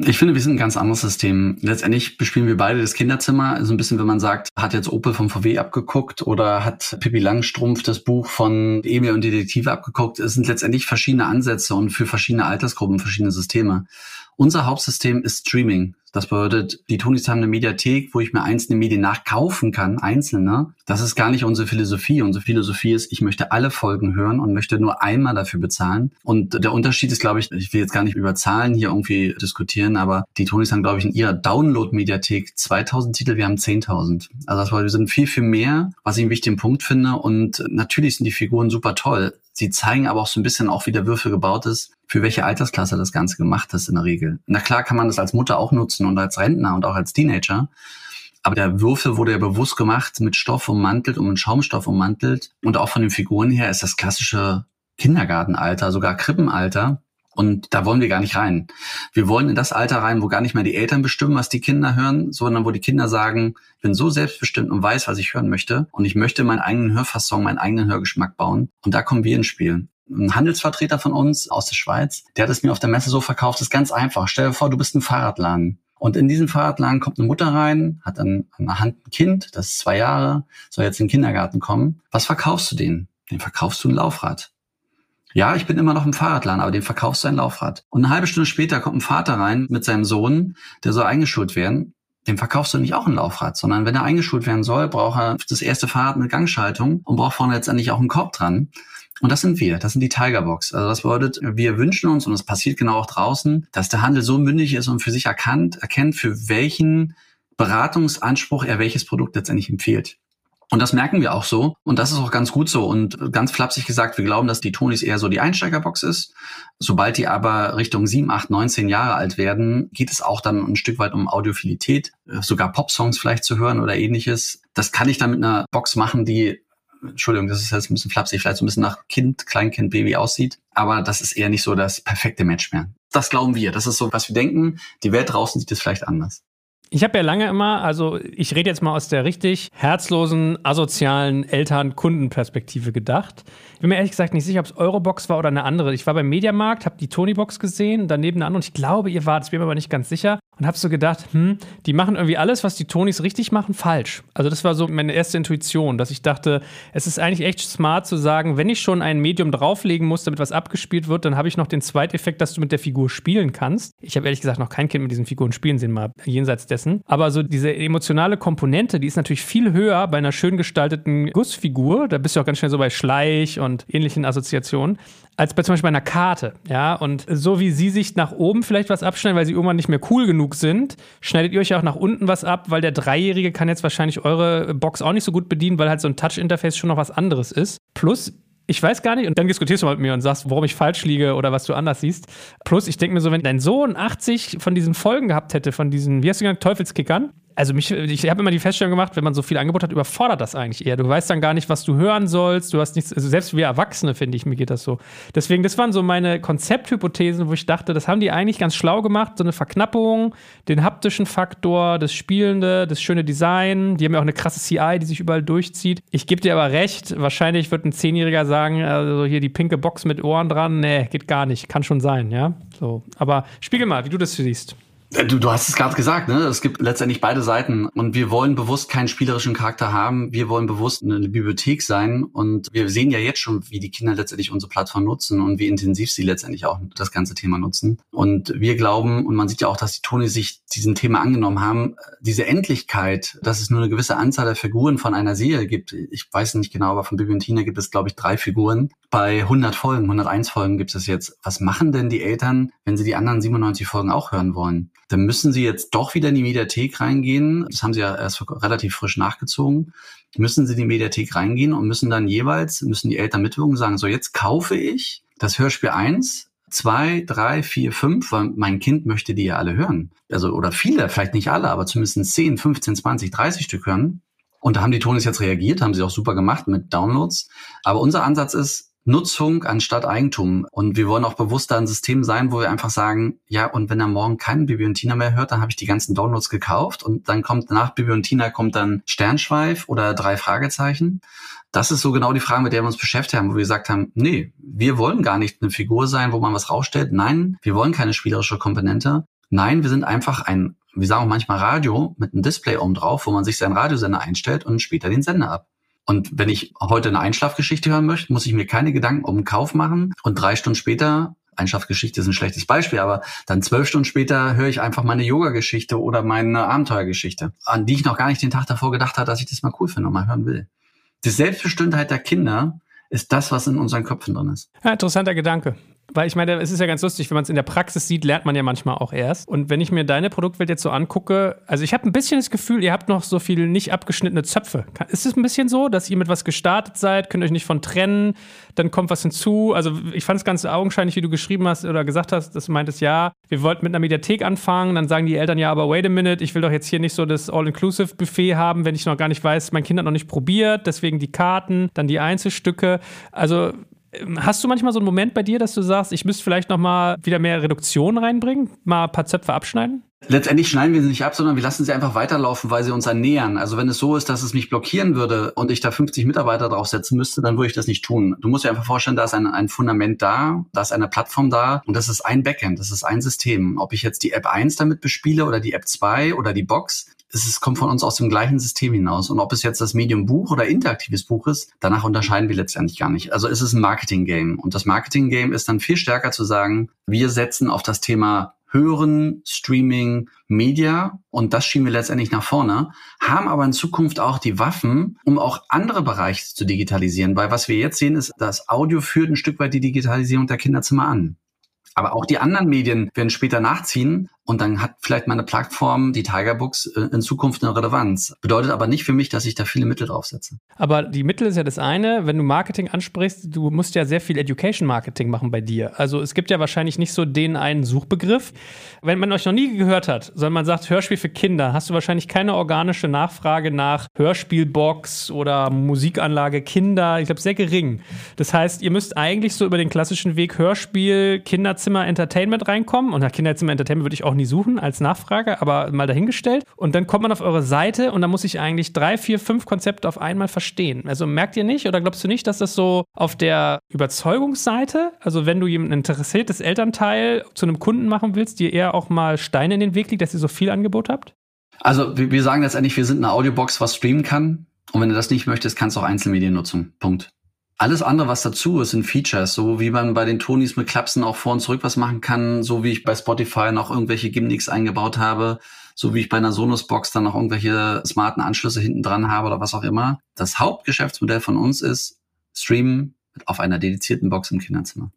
Speaker 3: Ich finde, wir sind ein ganz anderes System. Letztendlich bespielen wir beide das Kinderzimmer. So ein bisschen, wenn man sagt, hat jetzt Opel vom VW abgeguckt oder hat Pippi Langstrumpf das Buch von Emil und Detektive abgeguckt. Es sind letztendlich verschiedene Ansätze und für verschiedene Altersgruppen verschiedene Systeme. Unser Hauptsystem ist Streaming. Das bedeutet, die Tonis haben eine Mediathek, wo ich mir einzelne Medien nachkaufen kann, einzelne. Das ist gar nicht unsere Philosophie. Unsere Philosophie ist, ich möchte alle Folgen hören und möchte nur einmal dafür bezahlen. Und der Unterschied ist, glaube ich, ich will jetzt gar nicht über Zahlen hier irgendwie diskutieren, aber die Tonis haben, glaube ich, in ihrer Download-Mediathek 2000 Titel, wir haben 10.000. Also das bedeutet, wir sind viel, viel mehr, was ich einen wichtigen Punkt finde. Und natürlich sind die Figuren super toll. Sie zeigen aber auch so ein bisschen auch, wie der Würfel gebaut ist, für welche Altersklasse das Ganze gemacht ist in der Regel. Na klar kann man das als Mutter auch nutzen und als Rentner und auch als Teenager. Aber der Würfel wurde ja bewusst gemacht, mit Stoff ummantelt und mit Schaumstoff ummantelt. Und auch von den Figuren her ist das klassische Kindergartenalter, sogar Krippenalter. Und da wollen wir gar nicht rein. Wir wollen in das Alter rein, wo gar nicht mehr die Eltern bestimmen, was die Kinder hören, sondern wo die Kinder sagen, ich bin so selbstbestimmt und weiß, was ich hören möchte. Und ich möchte meinen eigenen Hörfassung, meinen eigenen Hörgeschmack bauen. Und da kommen wir ins Spiel. Ein Handelsvertreter von uns aus der Schweiz, der hat es mir auf der Messe so verkauft, das ist ganz einfach. Stell dir vor, du bist ein Fahrradladen. Und in diesen Fahrradladen kommt eine Mutter rein, hat dann an der Hand ein Kind, das ist zwei Jahre, soll jetzt in den Kindergarten kommen. Was verkaufst du denen? Den verkaufst du ein Laufrad. Ja, ich bin immer noch im Fahrradladen, aber dem verkaufst du ein Laufrad. Und eine halbe Stunde später kommt ein Vater rein mit seinem Sohn, der soll eingeschult werden. Dem verkaufst du nicht auch ein Laufrad, sondern wenn er eingeschult werden soll, braucht er das erste Fahrrad mit Gangschaltung und braucht vorne letztendlich auch einen Korb dran. Und das sind wir, das sind die Tigerbox. Also das bedeutet, wir wünschen uns, und es passiert genau auch draußen, dass der Handel so mündig ist und für sich erkannt, erkennt, für welchen Beratungsanspruch er welches Produkt letztendlich empfiehlt. Und das merken wir auch so. Und das ist auch ganz gut so. Und ganz flapsig gesagt, wir glauben, dass die Tonis eher so die Einsteigerbox ist. Sobald die aber Richtung 7, 8, 19 Jahre alt werden, geht es auch dann ein Stück weit um Audiophilität, äh, sogar Popsongs vielleicht zu hören oder ähnliches. Das kann ich dann mit einer Box machen, die Entschuldigung, das ist jetzt ein bisschen flapsig, vielleicht so ein bisschen nach Kind, Kleinkind, Baby aussieht. Aber das ist eher nicht so das perfekte Match mehr. Das glauben wir. Das ist so, was wir denken. Die Welt draußen sieht es vielleicht anders.
Speaker 2: Ich habe ja lange immer, also ich rede jetzt mal aus der richtig herzlosen, asozialen Eltern-Kunden-Perspektive gedacht. Ich bin mir ehrlich gesagt nicht sicher, ob es Eurobox war oder eine andere. Ich war beim Mediamarkt, habe die Tony-Box gesehen, daneben eine andere und ich glaube, ihr wart, ich bin mir aber nicht ganz sicher und habe so gedacht, hm, die machen irgendwie alles, was die Tonys richtig machen, falsch. Also das war so meine erste Intuition, dass ich dachte, es ist eigentlich echt smart zu sagen, wenn ich schon ein Medium drauflegen muss, damit was abgespielt wird, dann habe ich noch den Zweiteffekt, dass du mit der Figur spielen kannst. Ich habe ehrlich gesagt noch kein Kind mit diesen Figuren spielen sehen, mal jenseits dessen. Aber so diese emotionale Komponente, die ist natürlich viel höher bei einer schön gestalteten Gussfigur. Da bist du auch ganz schnell so bei Schleich und ähnlichen Assoziationen als bei zum Beispiel einer Karte, ja. Und so wie sie sich nach oben vielleicht was abschneiden, weil sie irgendwann nicht mehr cool genug sind, schneidet ihr euch auch nach unten was ab, weil der Dreijährige kann jetzt wahrscheinlich eure Box auch nicht so gut bedienen, weil halt so ein Touch-Interface schon noch was anderes ist. Plus, ich weiß gar nicht, und dann diskutierst du mal mit mir und sagst, warum ich falsch liege oder was du anders siehst. Plus, ich denke mir so, wenn dein Sohn 80 von diesen Folgen gehabt hätte, von diesen, wie hast du genannt, Teufelskickern, also mich, ich habe immer die Feststellung gemacht, wenn man so viel Angebot hat, überfordert das eigentlich eher. Du weißt dann gar nicht, was du hören sollst. Du hast nichts, also selbst wir Erwachsene, finde ich, mir geht das so. Deswegen, das waren so meine Konzepthypothesen, wo ich dachte, das haben die eigentlich ganz schlau gemacht. So eine Verknappung, den haptischen Faktor, das Spielende, das schöne Design. Die haben ja auch eine krasse CI, die sich überall durchzieht. Ich gebe dir aber recht, wahrscheinlich wird ein Zehnjähriger sagen, also hier die pinke Box mit Ohren dran. Nee, geht gar nicht. Kann schon sein, ja. So. Aber spiegel mal, wie du das siehst.
Speaker 3: Äh, du, du hast es gerade gesagt, ne? Es gibt letztendlich beide Seiten und wir wollen bewusst keinen spielerischen Charakter haben. Wir wollen bewusst eine Bibliothek sein und wir sehen ja jetzt schon, wie die Kinder letztendlich unsere Plattform nutzen und wie intensiv sie letztendlich auch das ganze Thema nutzen. Und wir glauben und man sieht ja auch, dass die Toni sich diesem Thema angenommen haben, diese Endlichkeit, dass es nur eine gewisse Anzahl der Figuren von einer Serie gibt. Ich weiß nicht genau, aber von Bibi und Tina gibt es, glaube ich, drei Figuren. Bei 100 Folgen, 101 Folgen gibt es jetzt. Was machen denn die Eltern, wenn sie die anderen 97 Folgen auch hören wollen? Dann müssen sie jetzt doch wieder in die Mediathek reingehen. Das haben sie ja erst relativ frisch nachgezogen. Müssen sie in die Mediathek reingehen und müssen dann jeweils, müssen die Eltern mitwirken und sagen, so jetzt kaufe ich das Hörspiel eins zwei, drei, vier, fünf, weil mein Kind möchte die ja alle hören. Also, oder viele, vielleicht nicht alle, aber zumindest 10, 15, 20, 30 Stück hören. Und da haben die Tonis jetzt reagiert, haben sie auch super gemacht mit Downloads. Aber unser Ansatz ist, Nutzung anstatt Eigentum. Und wir wollen auch bewusster ein System sein, wo wir einfach sagen, ja, und wenn er morgen keinen Bibi und Tina mehr hört, dann habe ich die ganzen Downloads gekauft und dann kommt nach Bibi und Tina kommt dann Sternschweif oder drei Fragezeichen. Das ist so genau die Frage, mit der wir uns beschäftigt haben, wo wir gesagt haben, nee, wir wollen gar nicht eine Figur sein, wo man was rausstellt. Nein, wir wollen keine spielerische Komponente. Nein, wir sind einfach ein, wir sagen auch manchmal Radio mit einem Display oben drauf, wo man sich seinen Radiosender einstellt und später den Sender ab. Und wenn ich heute eine Einschlafgeschichte hören möchte, muss ich mir keine Gedanken um den Kauf machen und drei Stunden später Einschlafgeschichte ist ein schlechtes Beispiel, aber dann zwölf Stunden später höre ich einfach meine Yoga-Geschichte oder meine Abenteuergeschichte, an die ich noch gar nicht den Tag davor gedacht habe, dass ich das mal cool finde und mal hören will. Die Selbstbestimmtheit der Kinder ist das, was in unseren Köpfen drin ist.
Speaker 2: Ja, interessanter Gedanke. Weil ich meine, es ist ja ganz lustig, wenn man es in der Praxis sieht, lernt man ja manchmal auch erst. Und wenn ich mir deine Produktwelt jetzt so angucke, also ich habe ein bisschen das Gefühl, ihr habt noch so viele nicht abgeschnittene Zöpfe. Ist es ein bisschen so, dass ihr mit was gestartet seid, könnt euch nicht von trennen, dann kommt was hinzu? Also ich fand es ganz augenscheinlich, wie du geschrieben hast oder gesagt hast, dass du meintest, ja, wir wollten mit einer Mediathek anfangen, dann sagen die Eltern, ja, aber wait a minute, ich will doch jetzt hier nicht so das All-Inclusive-Buffet haben, wenn ich noch gar nicht weiß, mein Kind hat noch nicht probiert, deswegen die Karten, dann die Einzelstücke. Also hast du manchmal so einen Moment bei dir, dass du sagst, ich müsste vielleicht noch mal wieder mehr Reduktion reinbringen, mal ein paar Zöpfe abschneiden?
Speaker 3: Letztendlich schneiden wir sie nicht ab, sondern wir lassen sie einfach weiterlaufen, weil sie uns ernähren. Also wenn es so ist, dass es mich blockieren würde und ich da 50 Mitarbeiter draufsetzen müsste, dann würde ich das nicht tun. Du musst dir einfach vorstellen, da ist ein, ein Fundament da, da ist eine Plattform da und das ist ein Backend, das ist ein System. Ob ich jetzt die App 1 damit bespiele oder die App 2 oder die Box, es ist, kommt von uns aus dem gleichen System hinaus. Und ob es jetzt das Medium Buch oder interaktives Buch ist, danach unterscheiden wir letztendlich gar nicht. Also es ist ein Marketing-Game. Und das Marketing-Game ist dann viel stärker zu sagen, wir setzen auf das Thema Hören, Streaming, Media und das schieben wir letztendlich nach vorne, haben aber in Zukunft auch die Waffen, um auch andere Bereiche zu digitalisieren, weil was wir jetzt sehen ist, das Audio führt ein Stück weit die Digitalisierung der Kinderzimmer an. Aber auch die anderen Medien werden später nachziehen und dann hat vielleicht meine Plattform, die Tigerbooks, äh, in Zukunft eine Relevanz. Bedeutet aber nicht für mich, dass ich da viele Mittel draufsetze.
Speaker 2: Aber die Mittel ist ja das eine. Wenn du Marketing ansprichst, du musst ja sehr viel Education Marketing machen bei dir. Also es gibt ja wahrscheinlich nicht so den einen Suchbegriff. Wenn man euch noch nie gehört hat, sondern man sagt Hörspiel für Kinder, hast du wahrscheinlich keine organische Nachfrage nach Hörspielbox oder Musikanlage Kinder. Ich glaube, sehr gering. Das heißt, ihr müsst eigentlich so über den klassischen Weg Hörspiel, Kinderzimmer, Entertainment reinkommen. Und nach Kinderzimmer, Entertainment würde ich auch nie suchen als Nachfrage, aber mal dahingestellt. Und dann kommt man auf eure Seite und dann muss ich eigentlich drei, vier, fünf Konzepte auf einmal verstehen. Also merkt ihr nicht oder glaubst du nicht, dass das so auf der Überzeugungsseite, also wenn du jemand interessiertes Elternteil zu einem Kunden machen willst, dir eher auch mal Steine in den Weg liegt, dass ihr so viel Angebot habt?
Speaker 3: Also wir sagen letztendlich, wir sind eine Audiobox, was streamen kann. Und wenn du das nicht möchtest, kannst du auch Einzelmedien nutzen. Punkt. Alles andere, was dazu ist, sind Features, so wie man bei den Tonys mit Klapsen auch vor und zurück was machen kann, so wie ich bei Spotify noch irgendwelche Gimmicks eingebaut habe, so wie ich bei einer Sonos-Box dann noch irgendwelche smarten Anschlüsse hinten dran habe oder was auch immer. Das Hauptgeschäftsmodell von uns ist Streamen auf einer dedizierten Box im Kinderzimmer.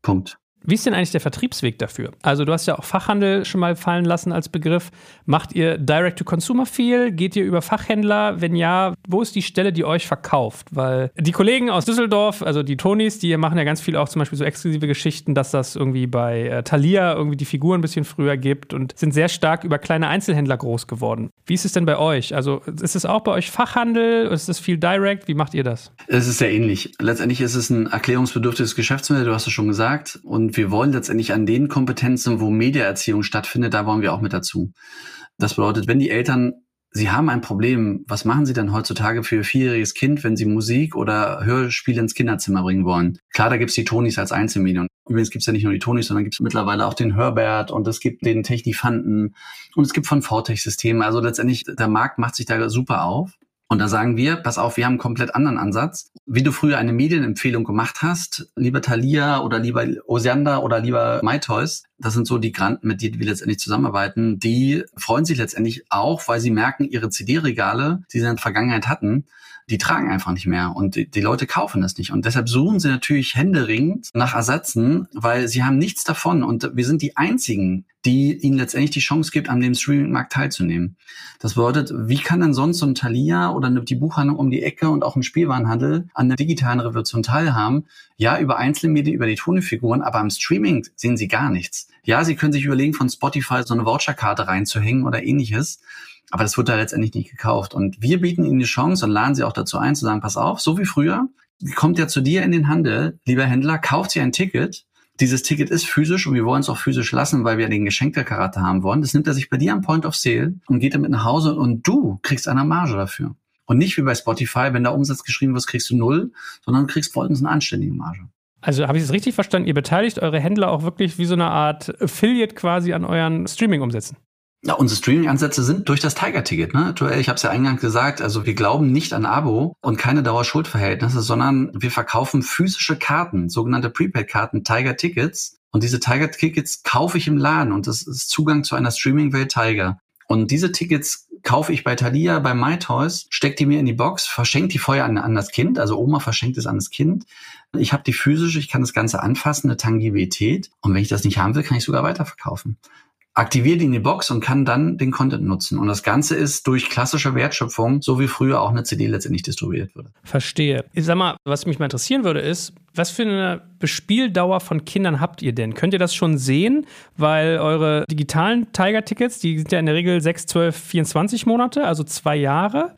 Speaker 3: Punkt.
Speaker 2: Wie ist denn eigentlich der Vertriebsweg dafür? Also du hast ja auch Fachhandel schon mal fallen lassen als Begriff. Macht ihr Direct-to-Consumer viel? Geht ihr über Fachhändler? Wenn ja, wo ist die Stelle, die euch verkauft? Weil die Kollegen aus Düsseldorf, also die Tonys, die machen ja ganz viel auch zum Beispiel so exklusive Geschichten, dass das irgendwie bei äh, Thalia irgendwie die Figuren ein bisschen früher gibt und sind sehr stark über kleine Einzelhändler groß geworden. Wie ist es denn bei euch? Also ist es auch bei euch Fachhandel? Ist es viel Direct? Wie macht ihr das?
Speaker 3: Es ist sehr ähnlich. Letztendlich ist es ein erklärungsbedürftiges Geschäftsmodell, du hast es schon gesagt. Und wir wollen letztendlich an den Kompetenzen, wo Mediaerziehung stattfindet, da wollen wir auch mit dazu. Das bedeutet, wenn die Eltern Sie haben ein Problem. Was machen Sie denn heutzutage für ihr vierjähriges Kind, wenn Sie Musik oder Hörspiele ins Kinderzimmer bringen wollen? Klar, da gibt's die Tonis als Einzelmedium. Übrigens gibt's ja nicht nur die Tonis, sondern gibt's mittlerweile auch den Hörbert und es gibt den Technifanten und es gibt von Vortech-Systeme. Also letztendlich, der Markt macht sich da super auf. Und da sagen wir, pass auf, wir haben einen komplett anderen Ansatz. Wie du früher eine Medienempfehlung gemacht hast, lieber Thalia oder lieber Osiander oder lieber MyToys, das sind so die Granten, mit denen wir letztendlich zusammenarbeiten, die freuen sich letztendlich auch, weil sie merken, ihre CD-Regale, die sie in der Vergangenheit hatten, die tragen einfach nicht mehr und die, die, Leute kaufen das nicht. Und deshalb suchen sie natürlich händeringend nach Ersatzen, weil sie haben nichts davon und wir sind die einzigen, die ihnen letztendlich die Chance gibt, an dem Streaming-Markt teilzunehmen. Das bedeutet, wie kann denn sonst so ein Thalia oder die Buchhandlung um die Ecke und auch ein Spielwarenhandel an der digitalen Revolution teilhaben? Ja, über Einzelmedien, über die Tonefiguren, aber am Streaming sehen sie gar nichts. Ja, sie können sich überlegen, von Spotify so eine Voucherkarte reinzuhängen oder ähnliches. Aber das wird da letztendlich nicht gekauft. Und wir bieten ihnen die Chance und laden sie auch dazu ein, zu sagen, pass auf, so wie früher, kommt ja zu dir in den Handel, lieber Händler, kauft sie ein Ticket. Dieses Ticket ist physisch und wir wollen es auch physisch lassen, weil wir den Geschenktecharakter haben wollen. Das nimmt er sich bei dir am Point of Sale und geht damit nach Hause und du kriegst eine Marge dafür. Und nicht wie bei Spotify, wenn da Umsatz geschrieben wird, kriegst du null, sondern du kriegst bei uns eine anständige Marge.
Speaker 2: Also habe ich es richtig verstanden? Ihr beteiligt eure Händler auch wirklich wie so eine Art Affiliate quasi an euren Streaming-Umsätzen?
Speaker 3: Ja, unsere Streaming-Ansätze sind durch das Tiger-Ticket. Ne? Ich habe es ja eingangs gesagt, also wir glauben nicht an Abo und keine Dauerschuldverhältnisse, sondern wir verkaufen physische Karten, sogenannte Prepaid-Karten, Tiger-Tickets. Und diese Tiger-Tickets kaufe ich im Laden und das ist Zugang zu einer Streaming-Welt Tiger. Und diese Tickets kaufe ich bei Thalia, bei MyToys, stecke die mir in die Box, verschenke die vorher an, an das Kind, also Oma verschenkt es an das Kind. Ich habe die physische, ich kann das Ganze anfassen, eine Tangibilität. Und wenn ich das nicht haben will, kann ich sogar weiterverkaufen aktiviere die in die Box und kann dann den Content nutzen. Und das Ganze ist durch klassische Wertschöpfung, so wie früher auch eine CD letztendlich distribuiert wurde.
Speaker 2: Verstehe. Ich sag mal, was mich mal interessieren würde, ist, was für eine Bespieldauer von Kindern habt ihr denn? Könnt ihr das schon sehen? Weil eure digitalen Tiger-Tickets, die sind ja in der Regel 6, 12, 24 Monate, also zwei Jahre.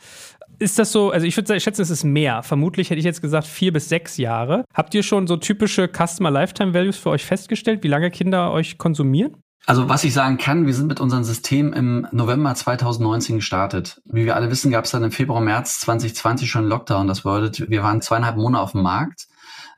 Speaker 2: Ist das so, also ich würde schätzen, es ist mehr. Vermutlich hätte ich jetzt gesagt vier bis sechs Jahre. Habt ihr schon so typische Customer Lifetime Values für euch festgestellt, wie lange Kinder euch konsumieren?
Speaker 3: Also was ich sagen kann, wir sind mit unserem System im November 2019 gestartet. Wie wir alle wissen, gab es dann im Februar, März 2020 schon einen Lockdown. Das bedeutet, wir waren zweieinhalb Monate auf dem Markt.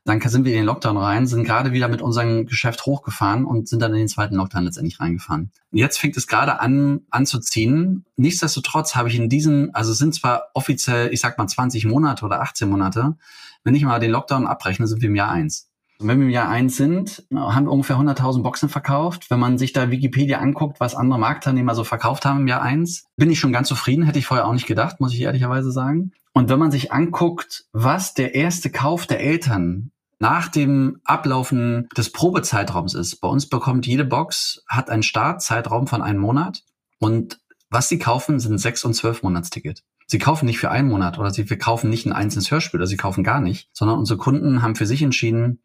Speaker 3: Dann sind wir in den Lockdown rein, sind gerade wieder mit unserem Geschäft hochgefahren und sind dann in den zweiten Lockdown letztendlich reingefahren. Jetzt fängt es gerade an, anzuziehen. Nichtsdestotrotz habe ich in diesen, also sind zwar offiziell, ich sag mal 20 Monate oder 18 Monate, wenn ich mal den Lockdown abrechne, sind wir im Jahr eins. Wenn wir im Jahr eins sind, haben wir ungefähr 100.000 Boxen verkauft. Wenn man sich da Wikipedia anguckt, was andere Marktteilnehmer so verkauft haben im Jahr eins, bin ich schon ganz zufrieden. Hätte ich vorher auch nicht gedacht, muss ich ehrlicherweise sagen. Und wenn man sich anguckt, was der erste Kauf der Eltern nach dem Ablaufen des Probezeitraums ist, bei uns bekommt jede Box, hat einen Startzeitraum von einem Monat. Und was sie kaufen, sind sechs und zwölf Monatsticket. Sie kaufen nicht für einen Monat oder sie kaufen nicht ein einzelnes Hörspiel oder sie kaufen gar nicht, sondern unsere Kunden haben für sich entschieden,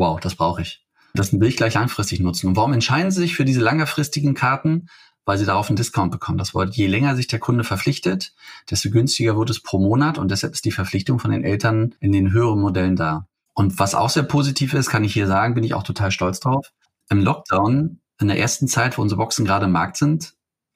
Speaker 3: wow, das brauche ich. Das will ich gleich langfristig nutzen. Und warum entscheiden Sie sich für diese langfristigen Karten? Weil Sie darauf einen Discount bekommen. Das bedeutet, je länger sich der Kunde verpflichtet, desto günstiger wird es pro Monat und deshalb ist die Verpflichtung von den Eltern in den höheren Modellen da. Und was auch sehr positiv ist, kann ich hier sagen, bin ich auch total stolz drauf. Im Lockdown in der ersten Zeit, wo unsere Boxen gerade im Markt sind,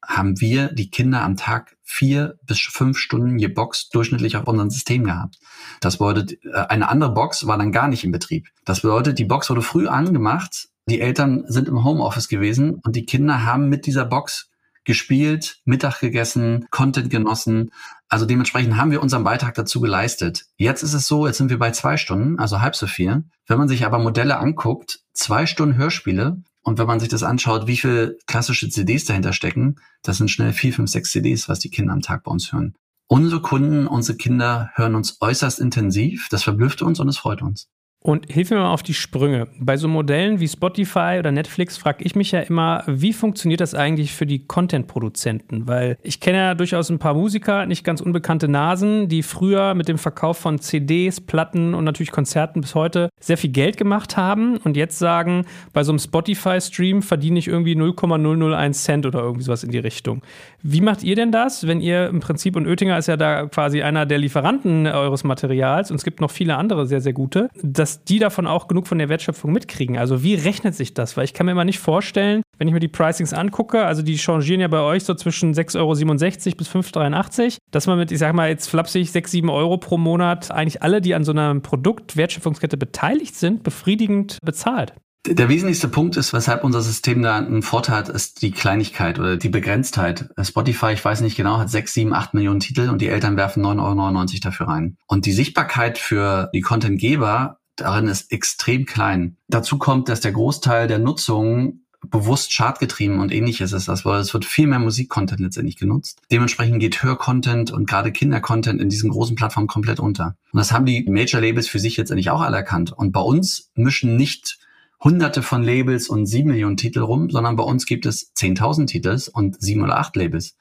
Speaker 3: haben wir die Kinder am Tag vier bis fünf Stunden je Box durchschnittlich auf unserem System gehabt. Das bedeutet, äh, eine andere Box war dann gar nicht in Betrieb. Das bedeutet, die Box wurde früh angemacht, die Eltern sind im Homeoffice gewesen und die Kinder haben mit dieser Box gespielt, Mittag gegessen, Content genossen. Also dementsprechend haben wir unseren Beitrag dazu geleistet. Jetzt ist es so, jetzt sind wir bei zwei Stunden, also halb so viel. Wenn man sich aber Modelle anguckt, zwei Stunden Hörspiele und wenn man sich das anschaut, wie viele klassische CDs dahinter stecken, das sind schnell vier, fünf, sechs CDs, was die Kinder am Tag bei uns hören. Unsere Kunden, unsere Kinder hören uns äußerst intensiv. Das verblüfft uns und es freut uns.
Speaker 2: Und hilf mir mal auf die Sprünge. Bei so Modellen wie Spotify oder Netflix frage ich mich ja immer, wie funktioniert das eigentlich für die Content-Produzenten? Weil ich kenne ja durchaus ein paar Musiker, nicht ganz unbekannte Nasen, die früher mit dem Verkauf von CDs, Platten und natürlich Konzerten bis heute sehr viel Geld gemacht haben und jetzt sagen, bei so einem Spotify-Stream verdiene ich irgendwie 0,001 Cent oder irgendwie sowas in die Richtung. Wie macht ihr denn das, wenn ihr im Prinzip, und Oettinger ist ja da quasi einer der Lieferanten eures Materials und es gibt noch viele andere sehr, sehr gute, dass die davon auch genug von der Wertschöpfung mitkriegen. Also wie rechnet sich das? Weil ich kann mir mal nicht vorstellen, wenn ich mir die Pricings angucke, also die changieren ja bei euch so zwischen 6,67 Euro bis 5,83 Euro, dass man mit, ich sag mal jetzt flapsig, 6, 7 Euro pro Monat eigentlich alle, die an so einer Produkt-Wertschöpfungskette beteiligt sind, befriedigend bezahlt.
Speaker 3: Der wesentlichste Punkt ist, weshalb unser System da einen Vorteil hat, ist die Kleinigkeit oder die Begrenztheit. Spotify, ich weiß nicht genau, hat 6, 7, 8 Millionen Titel und die Eltern werfen 9,99 Euro dafür rein. Und die Sichtbarkeit für die Contentgeber darin ist extrem klein. Dazu kommt, dass der Großteil der Nutzung bewusst chartgetrieben und ähnliches ist. Das es wird viel mehr Musikcontent letztendlich genutzt. Dementsprechend geht Hörcontent und gerade Kindercontent in diesen großen Plattformen komplett unter. Und das haben die Major Labels für sich letztendlich auch alle erkannt. Und bei uns mischen nicht hunderte von Labels und sieben Millionen Titel rum, sondern bei uns gibt es 10.000 Titels und sieben oder acht Labels.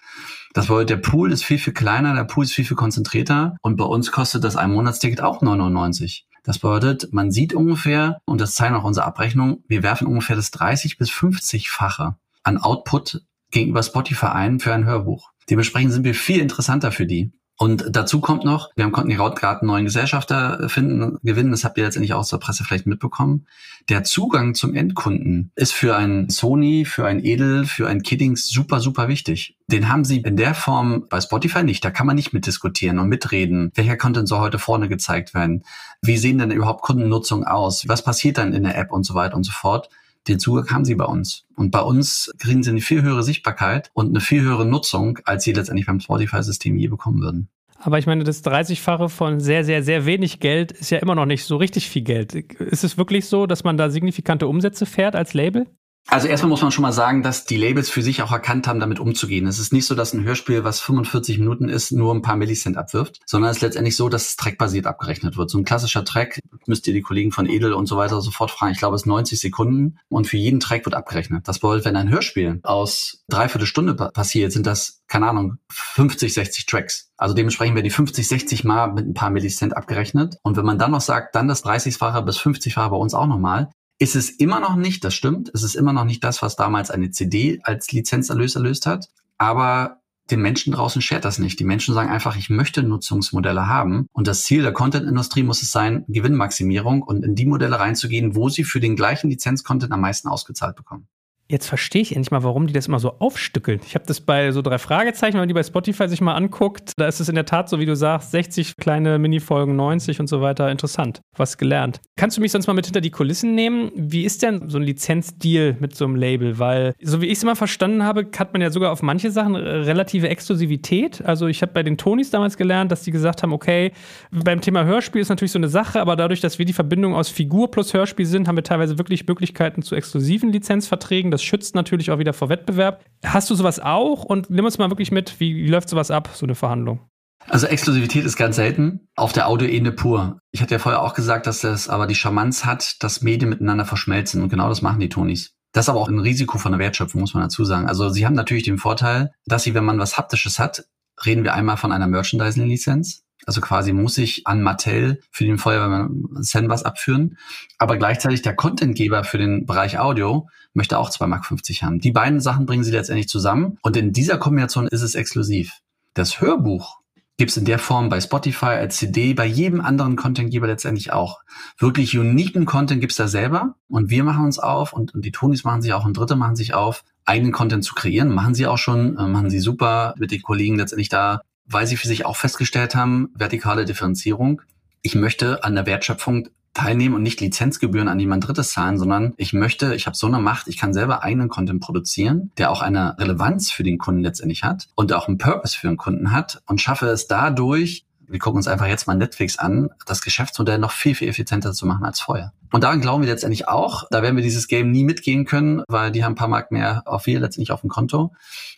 Speaker 3: Das bedeutet, der Pool ist viel, viel kleiner, der Pool ist viel, viel konzentrierter und bei uns kostet das ein Monatsticket auch 99. Das bedeutet, man sieht ungefähr, und das zeigen auch unsere Abrechnungen, wir werfen ungefähr das 30 bis 50-fache an Output gegenüber Spotify ein für ein Hörbuch. Dementsprechend sind wir viel interessanter für die. Und dazu kommt noch, wir konnten die gerade einen neuen Gesellschafter finden, gewinnen, das habt ihr letztendlich auch aus der Presse vielleicht mitbekommen. Der Zugang zum Endkunden ist für ein Sony, für ein Edel, für ein Kiddings super, super wichtig. Den haben sie in der Form bei Spotify nicht. Da kann man nicht mitdiskutieren und mitreden. Welcher Content soll heute vorne gezeigt werden? Wie sehen denn überhaupt Kundennutzung aus? Was passiert dann in der App und so weiter und so fort? Den Zugang haben sie bei uns. Und bei uns kriegen sie eine viel höhere Sichtbarkeit und eine viel höhere Nutzung, als sie letztendlich beim Spotify-System je bekommen würden.
Speaker 2: Aber ich meine, das 30-fache von sehr, sehr, sehr wenig Geld ist ja immer noch nicht so richtig viel Geld. Ist es wirklich so, dass man da signifikante Umsätze fährt als Label?
Speaker 3: Also erstmal muss man schon mal sagen, dass die Labels für sich auch erkannt haben, damit umzugehen. Es ist nicht so, dass ein Hörspiel, was 45 Minuten ist, nur ein paar Millicent abwirft, sondern es ist letztendlich so, dass es trackbasiert abgerechnet wird. So ein klassischer Track, müsst ihr die Kollegen von Edel und so weiter sofort fragen, ich glaube, es ist 90 Sekunden und für jeden Track wird abgerechnet. Das bedeutet, wenn ein Hörspiel aus dreiviertel Stunde passiert, sind das, keine Ahnung, 50, 60 Tracks. Also dementsprechend werden die 50, 60 Mal mit ein paar Millicent abgerechnet. Und wenn man dann noch sagt, dann das 30-fache bis 50-fache bei uns auch nochmal, ist es immer noch nicht, das stimmt, es ist immer noch nicht das, was damals eine CD als Lizenzerlös erlöst hat, aber den Menschen draußen schert das nicht. Die Menschen sagen einfach, ich möchte Nutzungsmodelle haben. Und das Ziel der Content-Industrie muss es sein, Gewinnmaximierung und in die Modelle reinzugehen, wo sie für den gleichen Lizenz-Content am meisten ausgezahlt bekommen.
Speaker 2: Jetzt verstehe ich endlich mal, warum die das immer so aufstückeln. Ich habe das bei so drei Fragezeichen, wenn man die bei Spotify sich mal anguckt, da ist es in der Tat so, wie du sagst, 60 kleine Minifolgen, 90 und so weiter. Interessant. Was gelernt. Kannst du mich sonst mal mit hinter die Kulissen nehmen? Wie ist denn so ein Lizenzdeal mit so einem Label? Weil, so wie ich es immer verstanden habe, hat man ja sogar auf manche Sachen relative Exklusivität. Also ich habe bei den Tonys damals gelernt, dass die gesagt haben, okay, beim Thema Hörspiel ist natürlich so eine Sache, aber dadurch, dass wir die Verbindung aus Figur plus Hörspiel sind, haben wir teilweise wirklich Möglichkeiten zu exklusiven Lizenzverträgen. Das schützt natürlich auch wieder vor Wettbewerb. Hast du sowas auch? Und nimm uns mal wirklich mit, wie, wie läuft sowas ab, so eine Verhandlung?
Speaker 3: Also Exklusivität ist ganz selten auf der Audioebene pur. Ich hatte ja vorher auch gesagt, dass das aber die Charmanz hat, dass Medien miteinander verschmelzen und genau das machen die Tonis. Das ist aber auch ein Risiko von der Wertschöpfung, muss man dazu sagen. Also sie haben natürlich den Vorteil, dass sie, wenn man was Haptisches hat, reden wir einmal von einer Merchandising-Lizenz. Also quasi muss ich an Mattel für den Feuerwehrmann Sen was abführen. Aber gleichzeitig der Contentgeber für den Bereich Audio möchte auch 2,50 Mark haben. Die beiden Sachen bringen sie letztendlich zusammen. Und in dieser Kombination ist es exklusiv. Das Hörbuch Gibt's in der Form bei Spotify als CD, bei jedem anderen Contentgeber letztendlich auch. Wirklich uniken Content gibt's da selber und wir machen uns auf und, und die Tonis machen sich auch und Dritte machen sich auf, eigenen Content zu kreieren. Machen sie auch schon, äh, machen sie super mit den Kollegen letztendlich da, weil sie für sich auch festgestellt haben, vertikale Differenzierung. Ich möchte an der Wertschöpfung teilnehmen und nicht Lizenzgebühren an jemand Drittes zahlen, sondern ich möchte, ich habe so eine Macht, ich kann selber eigenen Content produzieren, der auch eine Relevanz für den Kunden letztendlich hat und auch einen Purpose für den Kunden hat und schaffe es dadurch, wir gucken uns einfach jetzt mal Netflix an, das Geschäftsmodell noch viel, viel effizienter zu machen als vorher. Und daran glauben wir letztendlich auch. Da werden wir dieses Game nie mitgehen können, weil die haben ein paar Mark mehr auf wir letztendlich auf dem Konto.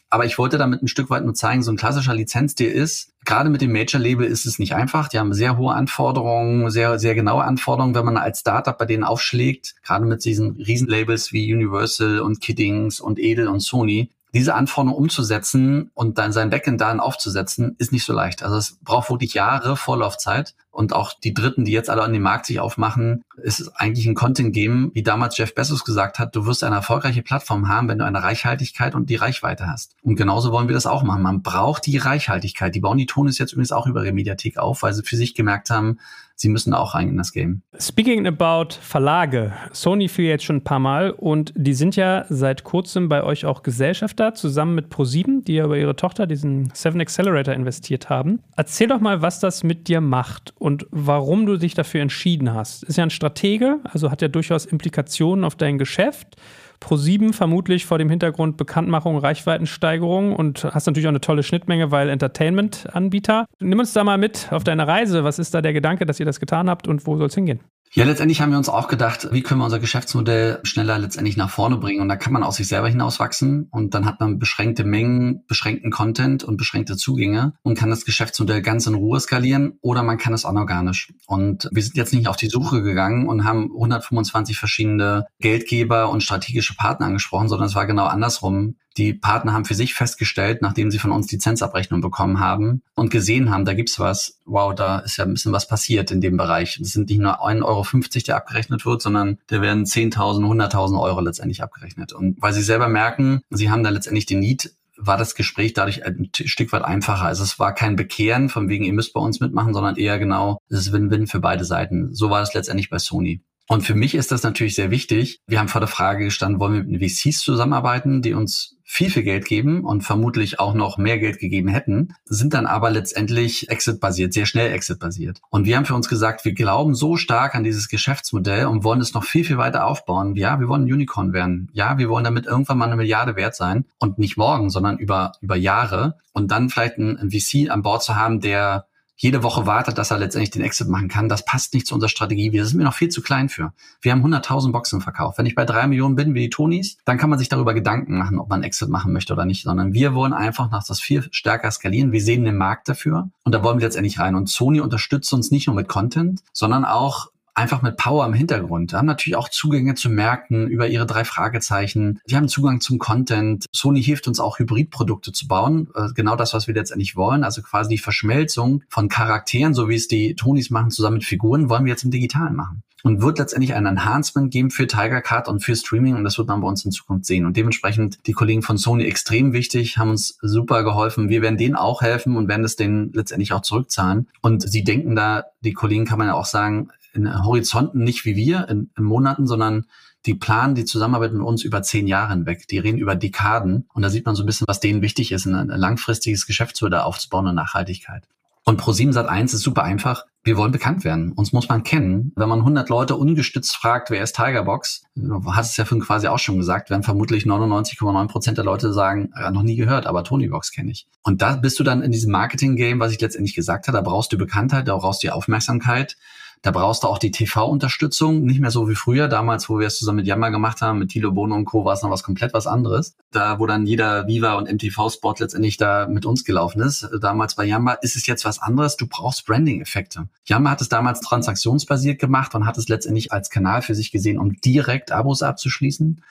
Speaker 3: Aber ich wollte damit ein Stück weit nur zeigen, so ein klassischer Lizenzdeal ist, gerade mit dem Major-Label ist es nicht einfach. Die haben sehr hohe Anforderungen, sehr, sehr genaue Anforderungen, wenn man als Startup bei denen aufschlägt, gerade mit diesen Riesenlabels wie Universal und Kiddings und Edel und Sony. Diese Anforderungen umzusetzen und dann sein Backend darin aufzusetzen, ist nicht so leicht. Also es braucht wirklich Jahre Vorlaufzeit und auch die Dritten, die jetzt alle an den Markt sich aufmachen, ist es eigentlich ein Content geben, wie damals Jeff Bezos gesagt hat, du wirst eine erfolgreiche Plattform haben, wenn du eine Reichhaltigkeit und die Reichweite hast. Und genauso wollen wir das auch machen. Man braucht die Reichhaltigkeit. Die bauen die Tonis jetzt übrigens auch über ihre Mediathek auf, weil sie für sich gemerkt haben, sie müssen auch rein in das Game.
Speaker 2: Speaking about Verlage, Sony fiel jetzt schon ein paar Mal und die sind ja seit kurzem bei euch auch Gesellschafter, zusammen mit ProSieben, die ja über ihre Tochter, diesen Seven Accelerator, investiert haben. Erzähl doch mal, was das mit dir macht und warum du dich dafür entschieden hast. Ist ja ein Stratege, also hat ja durchaus Implikationen auf dein Geschäft. Pro7 vermutlich vor dem Hintergrund Bekanntmachung, Reichweitensteigerung und hast natürlich auch eine tolle Schnittmenge, weil Entertainment-Anbieter. Nimm uns da mal mit auf deine Reise. Was ist da der Gedanke, dass ihr das getan habt und wo soll es hingehen?
Speaker 3: Ja, letztendlich haben wir uns auch gedacht, wie können wir unser Geschäftsmodell schneller letztendlich nach vorne bringen. Und da kann man aus sich selber hinauswachsen und dann hat man beschränkte Mengen, beschränkten Content und beschränkte Zugänge und kann das Geschäftsmodell ganz in Ruhe skalieren oder man kann es anorganisch. Und wir sind jetzt nicht auf die Suche gegangen und haben 125 verschiedene Geldgeber und strategische Partner angesprochen, sondern es war genau andersrum. Die Partner haben für sich festgestellt, nachdem sie von uns Lizenzabrechnung bekommen haben und gesehen haben, da gibt's was, wow, da ist ja ein bisschen was passiert in dem Bereich. Es sind nicht nur 1,50 Euro, der abgerechnet wird, sondern da werden 10.000, 100.000 Euro letztendlich abgerechnet. Und weil sie selber merken, sie haben da letztendlich den Need, war das Gespräch dadurch ein Stück weit einfacher. Also es war kein Bekehren von wegen, ihr müsst bei uns mitmachen, sondern eher genau, es ist Win-Win für beide Seiten. So war es letztendlich bei Sony. Und für mich ist das natürlich sehr wichtig. Wir haben vor der Frage gestanden, wollen wir mit VCs zusammenarbeiten, die uns viel, viel Geld geben und vermutlich auch noch mehr Geld gegeben hätten, sind dann aber letztendlich Exit-basiert, sehr schnell Exit-basiert. Und wir haben für uns gesagt, wir glauben so stark an dieses Geschäftsmodell und wollen es noch viel, viel weiter aufbauen. Ja, wir wollen Unicorn werden. Ja, wir wollen damit irgendwann mal eine Milliarde wert sein und nicht morgen, sondern über, über Jahre und dann vielleicht ein VC an Bord zu haben, der jede Woche wartet, dass er letztendlich den Exit machen kann, das passt nicht zu unserer Strategie. Wir sind mir noch viel zu klein für. Wir haben 100.000 Boxen verkauft. Wenn ich bei drei Millionen bin, wie die Tonis, dann kann man sich darüber Gedanken machen, ob man Exit machen möchte oder nicht, sondern wir wollen einfach nach das viel stärker skalieren. Wir sehen den Markt dafür und da wollen wir letztendlich rein. Und Sony unterstützt uns nicht nur mit Content, sondern auch einfach mit Power im Hintergrund. Die haben natürlich auch Zugänge zu Märkten über ihre drei Fragezeichen. Die haben Zugang zum Content. Sony hilft uns auch Hybridprodukte zu bauen. Äh, genau das, was wir letztendlich wollen. Also quasi die Verschmelzung von Charakteren, so wie es die Tonis machen, zusammen mit Figuren, wollen wir jetzt im Digitalen machen. Und wird letztendlich ein Enhancement geben für Tiger Card und für Streaming und das wird man bei uns in Zukunft sehen. Und dementsprechend die Kollegen von Sony extrem wichtig, haben uns super geholfen. Wir werden denen auch helfen und werden es denen letztendlich auch zurückzahlen. Und sie denken da, die Kollegen kann man ja auch sagen, in Horizonten nicht wie wir, in, in Monaten, sondern die planen die Zusammenarbeit mit uns über zehn Jahre hinweg. Die reden über Dekaden. Und da sieht man so ein bisschen, was denen wichtig ist, ein, langfristiges Geschäftsmodell aufzubauen und Nachhaltigkeit. Und Pro7 Sat 1 ist super einfach. Wir wollen bekannt werden. Uns muss man kennen. Wenn man 100 Leute ungestützt fragt, wer ist Tigerbox, hat es ja vorhin quasi auch schon gesagt, werden vermutlich 99,9 Prozent der Leute sagen, ja, noch nie gehört, aber Tonybox kenne ich. Und da bist du dann in diesem Marketing-Game, was ich letztendlich gesagt habe, da brauchst du Bekanntheit, da brauchst du die Aufmerksamkeit. Da brauchst du auch die TV-Unterstützung, nicht mehr so wie früher, damals, wo wir es zusammen mit Jammer gemacht haben, mit Thilo Bono und Co. war es noch was komplett was anderes. Da, wo dann jeder Viva und MTV-Sport letztendlich da mit uns gelaufen ist. Damals bei Jammer ist es jetzt was anderes. Du brauchst Branding-Effekte. Jammer hat es damals transaktionsbasiert gemacht und hat es letztendlich als Kanal für sich gesehen, um direkt Abos abzuschließen.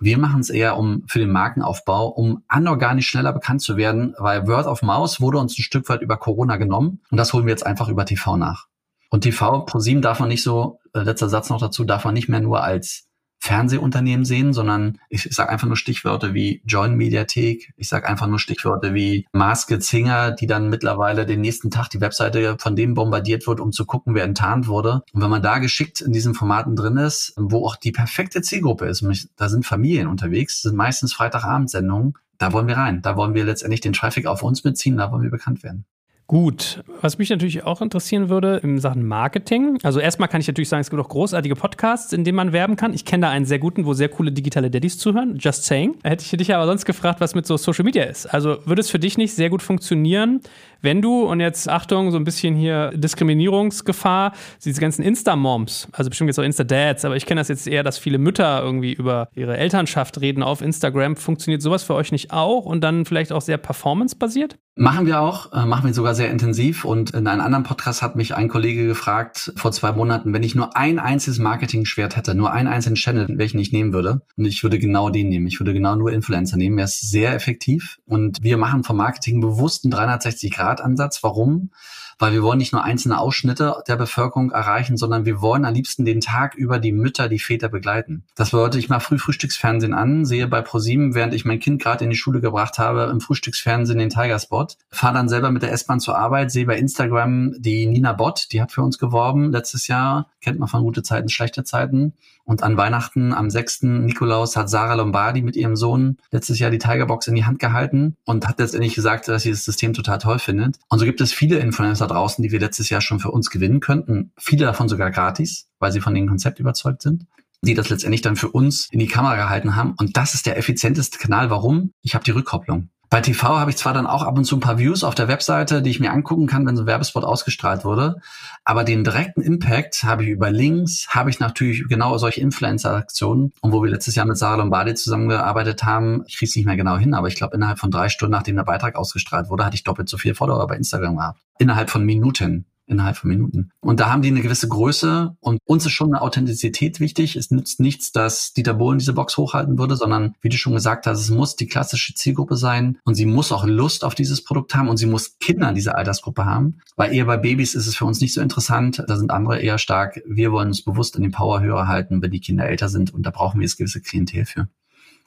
Speaker 3: Wir machen es eher um für den Markenaufbau, um anorganisch schneller bekannt zu werden, weil Word of Mouse wurde uns ein Stück weit über Corona genommen und das holen wir jetzt einfach über TV nach. Und TV ProSieben darf man nicht so, äh, letzter Satz noch dazu, darf man nicht mehr nur als Fernsehunternehmen sehen, sondern ich sage einfach nur Stichwörter wie Join Mediathek, ich sage einfach nur Stichwörter wie Maske Zinger, die dann mittlerweile den nächsten Tag die Webseite von dem bombardiert wird, um zu gucken, wer enttarnt wurde. Und wenn man da geschickt in diesen Formaten drin ist, wo auch die perfekte Zielgruppe ist, da sind Familien unterwegs, sind meistens Freitagabendsendungen, da wollen wir rein. Da wollen wir letztendlich den Traffic auf uns beziehen, da wollen wir bekannt werden.
Speaker 2: Gut, was mich natürlich auch interessieren würde in Sachen Marketing. Also erstmal kann ich natürlich sagen, es gibt auch großartige Podcasts, in denen man werben kann. Ich kenne da einen sehr guten, wo sehr coole digitale Daddys zuhören. Just saying. Hätte ich dich aber sonst gefragt, was mit so Social Media ist. Also würde es für dich nicht sehr gut funktionieren, wenn du, und jetzt Achtung, so ein bisschen hier Diskriminierungsgefahr, diese ganzen Insta-Moms, also bestimmt jetzt auch Insta-Dads, aber ich kenne das jetzt eher, dass viele Mütter irgendwie über ihre Elternschaft reden auf Instagram. Funktioniert sowas für euch nicht auch und dann vielleicht auch sehr performance-basiert?
Speaker 3: Machen wir auch, äh, machen wir sogar sehr intensiv. Und in einem anderen Podcast hat mich ein Kollege gefragt vor zwei Monaten, wenn ich nur ein einziges Marketing-Schwert hätte, nur einen einzelnen Channel, welchen ich nehmen würde. Und ich würde genau den nehmen. Ich würde genau nur Influencer nehmen. Er ist sehr effektiv. Und wir machen vom Marketing bewusst einen 360-Grad-Ansatz. Warum? weil wir wollen nicht nur einzelne Ausschnitte der Bevölkerung erreichen, sondern wir wollen am liebsten den Tag über die Mütter, die Väter begleiten. Das bedeutet, ich mache früh Frühstücksfernsehen an, sehe bei ProSieben, während ich mein Kind gerade in die Schule gebracht habe, im Frühstücksfernsehen den Tiger-Spot, fahre dann selber mit der S-Bahn zur Arbeit, sehe bei Instagram die Nina Bott, die hat für uns geworben letztes Jahr, kennt man von gute Zeiten, schlechte Zeiten. Und an Weihnachten am 6. Nikolaus hat Sarah Lombardi mit ihrem Sohn letztes Jahr die Tigerbox in die Hand gehalten und hat letztendlich gesagt, dass sie das System total toll findet. Und so gibt es viele Influencer draußen, die wir letztes Jahr schon für uns gewinnen könnten. Viele davon sogar gratis, weil sie von dem Konzept überzeugt sind die das letztendlich dann für uns in die Kamera gehalten haben. Und das ist der effizienteste Kanal. Warum? Ich habe die Rückkopplung. Bei TV habe ich zwar dann auch ab und zu ein paar Views auf der Webseite, die ich mir angucken kann, wenn so ein Werbespot ausgestrahlt wurde, aber den direkten Impact habe ich über Links, habe ich natürlich genau solche Influencer-Aktionen. Und wo wir letztes Jahr mit Sarah Lombardi zusammengearbeitet haben, ich kriege es nicht mehr genau hin, aber ich glaube, innerhalb von drei Stunden, nachdem der Beitrag ausgestrahlt wurde, hatte ich doppelt so viele Follower bei Instagram gehabt. Innerhalb von Minuten innerhalb von Minuten. Und da haben die eine gewisse Größe und uns ist schon eine Authentizität wichtig. Es nützt nichts, dass Dieter Bohlen diese Box hochhalten würde, sondern wie du schon gesagt hast, es muss die klassische Zielgruppe sein und sie muss auch Lust auf dieses Produkt haben und sie muss Kinder in dieser Altersgruppe haben, weil eher bei Babys ist es für uns nicht so interessant. Da sind andere eher stark. Wir wollen uns bewusst an den Powerhörer halten, wenn die Kinder älter sind und da brauchen wir das gewisse Klientel für.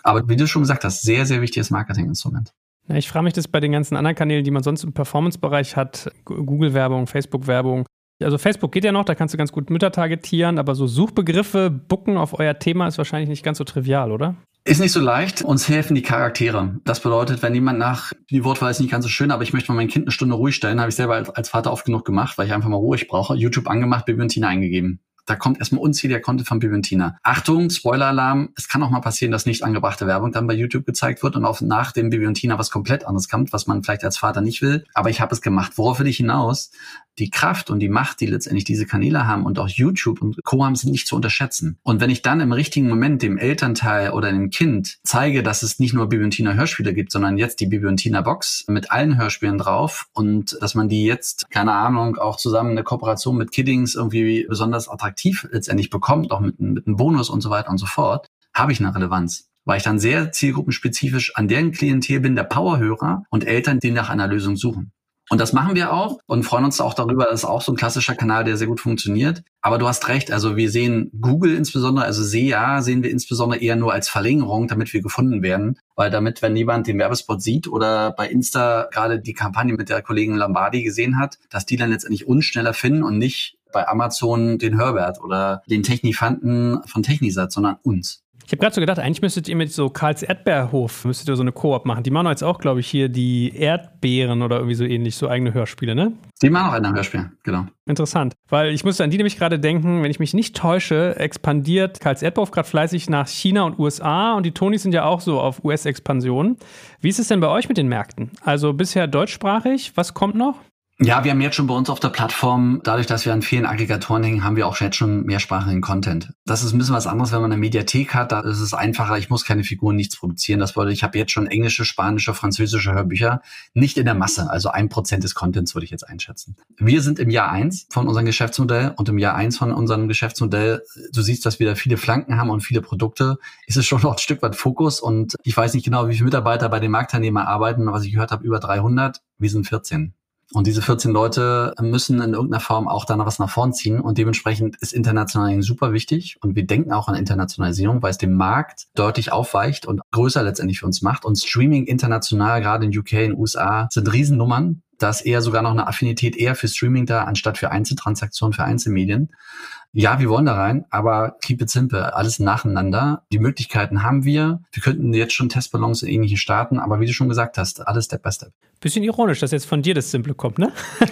Speaker 3: Aber wie du schon gesagt hast, sehr, sehr wichtiges Marketinginstrument.
Speaker 2: Ja, ich frage mich das bei den ganzen anderen Kanälen, die man sonst im Performance-Bereich hat, Google-Werbung, Facebook-Werbung. Also Facebook geht ja noch, da kannst du ganz gut Mütter targetieren, aber so Suchbegriffe, Bucken auf euer Thema ist wahrscheinlich nicht ganz so trivial, oder?
Speaker 3: Ist nicht so leicht. Uns helfen die Charaktere. Das bedeutet, wenn jemand nach, die Wortwahl ist nicht ganz so schön, aber ich möchte mal mein Kind eine Stunde ruhig stellen, habe ich selber als, als Vater oft genug gemacht, weil ich einfach mal ruhig brauche. YouTube angemacht, Bibi und Tina eingegeben. Da kommt erstmal unzähliger Content von Bibentina. Achtung, Spoiler-Alarm, es kann auch mal passieren, dass nicht angebrachte Werbung dann bei YouTube gezeigt wird und auch nach dem Bibentina was komplett anderes kommt, was man vielleicht als Vater nicht will. Aber ich habe es gemacht. Worauf will ich hinaus? Die Kraft und die Macht, die letztendlich diese Kanäle haben und auch YouTube und Co. haben, sind nicht zu unterschätzen. Und wenn ich dann im richtigen Moment dem Elternteil oder dem Kind zeige, dass es nicht nur Bibi und Tina Hörspiele gibt, sondern jetzt die Bibi und Tina Box mit allen Hörspielen drauf und dass man die jetzt, keine Ahnung, auch zusammen in der Kooperation mit Kiddings irgendwie besonders attraktiv letztendlich bekommt, auch mit, mit einem Bonus und so weiter und so fort, habe ich eine Relevanz weil ich dann sehr zielgruppenspezifisch an deren Klientel bin, der Powerhörer und Eltern, die nach einer Lösung suchen. Und das machen wir auch und freuen uns auch darüber. Das ist auch so ein klassischer Kanal, der sehr gut funktioniert. Aber du hast recht. Also wir sehen Google insbesondere, also SEA sehen wir insbesondere eher nur als Verlängerung, damit wir gefunden werden. Weil damit, wenn jemand den Werbespot sieht oder bei Insta gerade die Kampagne mit der Kollegin Lombardi gesehen hat, dass die dann letztendlich uns schneller finden und nicht bei Amazon den Herbert oder den Technifanten von Technisat, sondern uns.
Speaker 2: Ich habe gerade so gedacht, eigentlich müsstet ihr mit so Karls Erdbeerhof, müsstet ihr so eine Koop machen. Die machen jetzt auch, glaube ich, hier die Erdbeeren oder irgendwie so ähnlich, so eigene Hörspiele, ne?
Speaker 3: Die machen auch ein Hörspiel, genau.
Speaker 2: Interessant, weil ich musste an die nämlich gerade denken, wenn ich mich nicht täusche, expandiert Karls Erdbeerhof gerade fleißig nach China und USA und die Tonys sind ja auch so auf US-Expansion. Wie ist es denn bei euch mit den Märkten? Also bisher deutschsprachig, was kommt noch?
Speaker 3: Ja, wir haben jetzt schon bei uns auf der Plattform, dadurch, dass wir an vielen Aggregatoren hängen, haben wir auch jetzt schon mehrsprachigen Content. Das ist ein bisschen was anderes, wenn man eine Mediathek hat, da ist es einfacher, ich muss keine Figuren, nichts produzieren. Das würde, ich habe jetzt schon englische, spanische, französische Hörbücher, nicht in der Masse, also ein Prozent des Contents würde ich jetzt einschätzen. Wir sind im Jahr eins von unserem Geschäftsmodell und im Jahr eins von unserem Geschäftsmodell, du siehst, dass wir da viele Flanken haben und viele Produkte, ist es schon noch ein Stück weit Fokus und ich weiß nicht genau, wie viele Mitarbeiter bei den Marktteilnehmern arbeiten, was ich gehört habe, über 300, wir sind 14. Und diese 14 Leute müssen in irgendeiner Form auch dann was nach vorn ziehen. Und dementsprechend ist Internationalisierung super wichtig. Und wir denken auch an Internationalisierung, weil es den Markt deutlich aufweicht und größer letztendlich für uns macht. Und Streaming international, gerade in UK, in USA, sind Riesennummern. Da ist eher sogar noch eine Affinität eher für Streaming da, anstatt für Einzeltransaktionen, für Einzelmedien. Ja, wir wollen da rein, aber keep it simple, alles nacheinander. Die Möglichkeiten haben wir. Wir könnten jetzt schon Testballons in ähnliche starten, aber wie du schon gesagt hast, alles Step by Step.
Speaker 2: Bisschen ironisch, dass jetzt von dir das Simple kommt, ne? *laughs*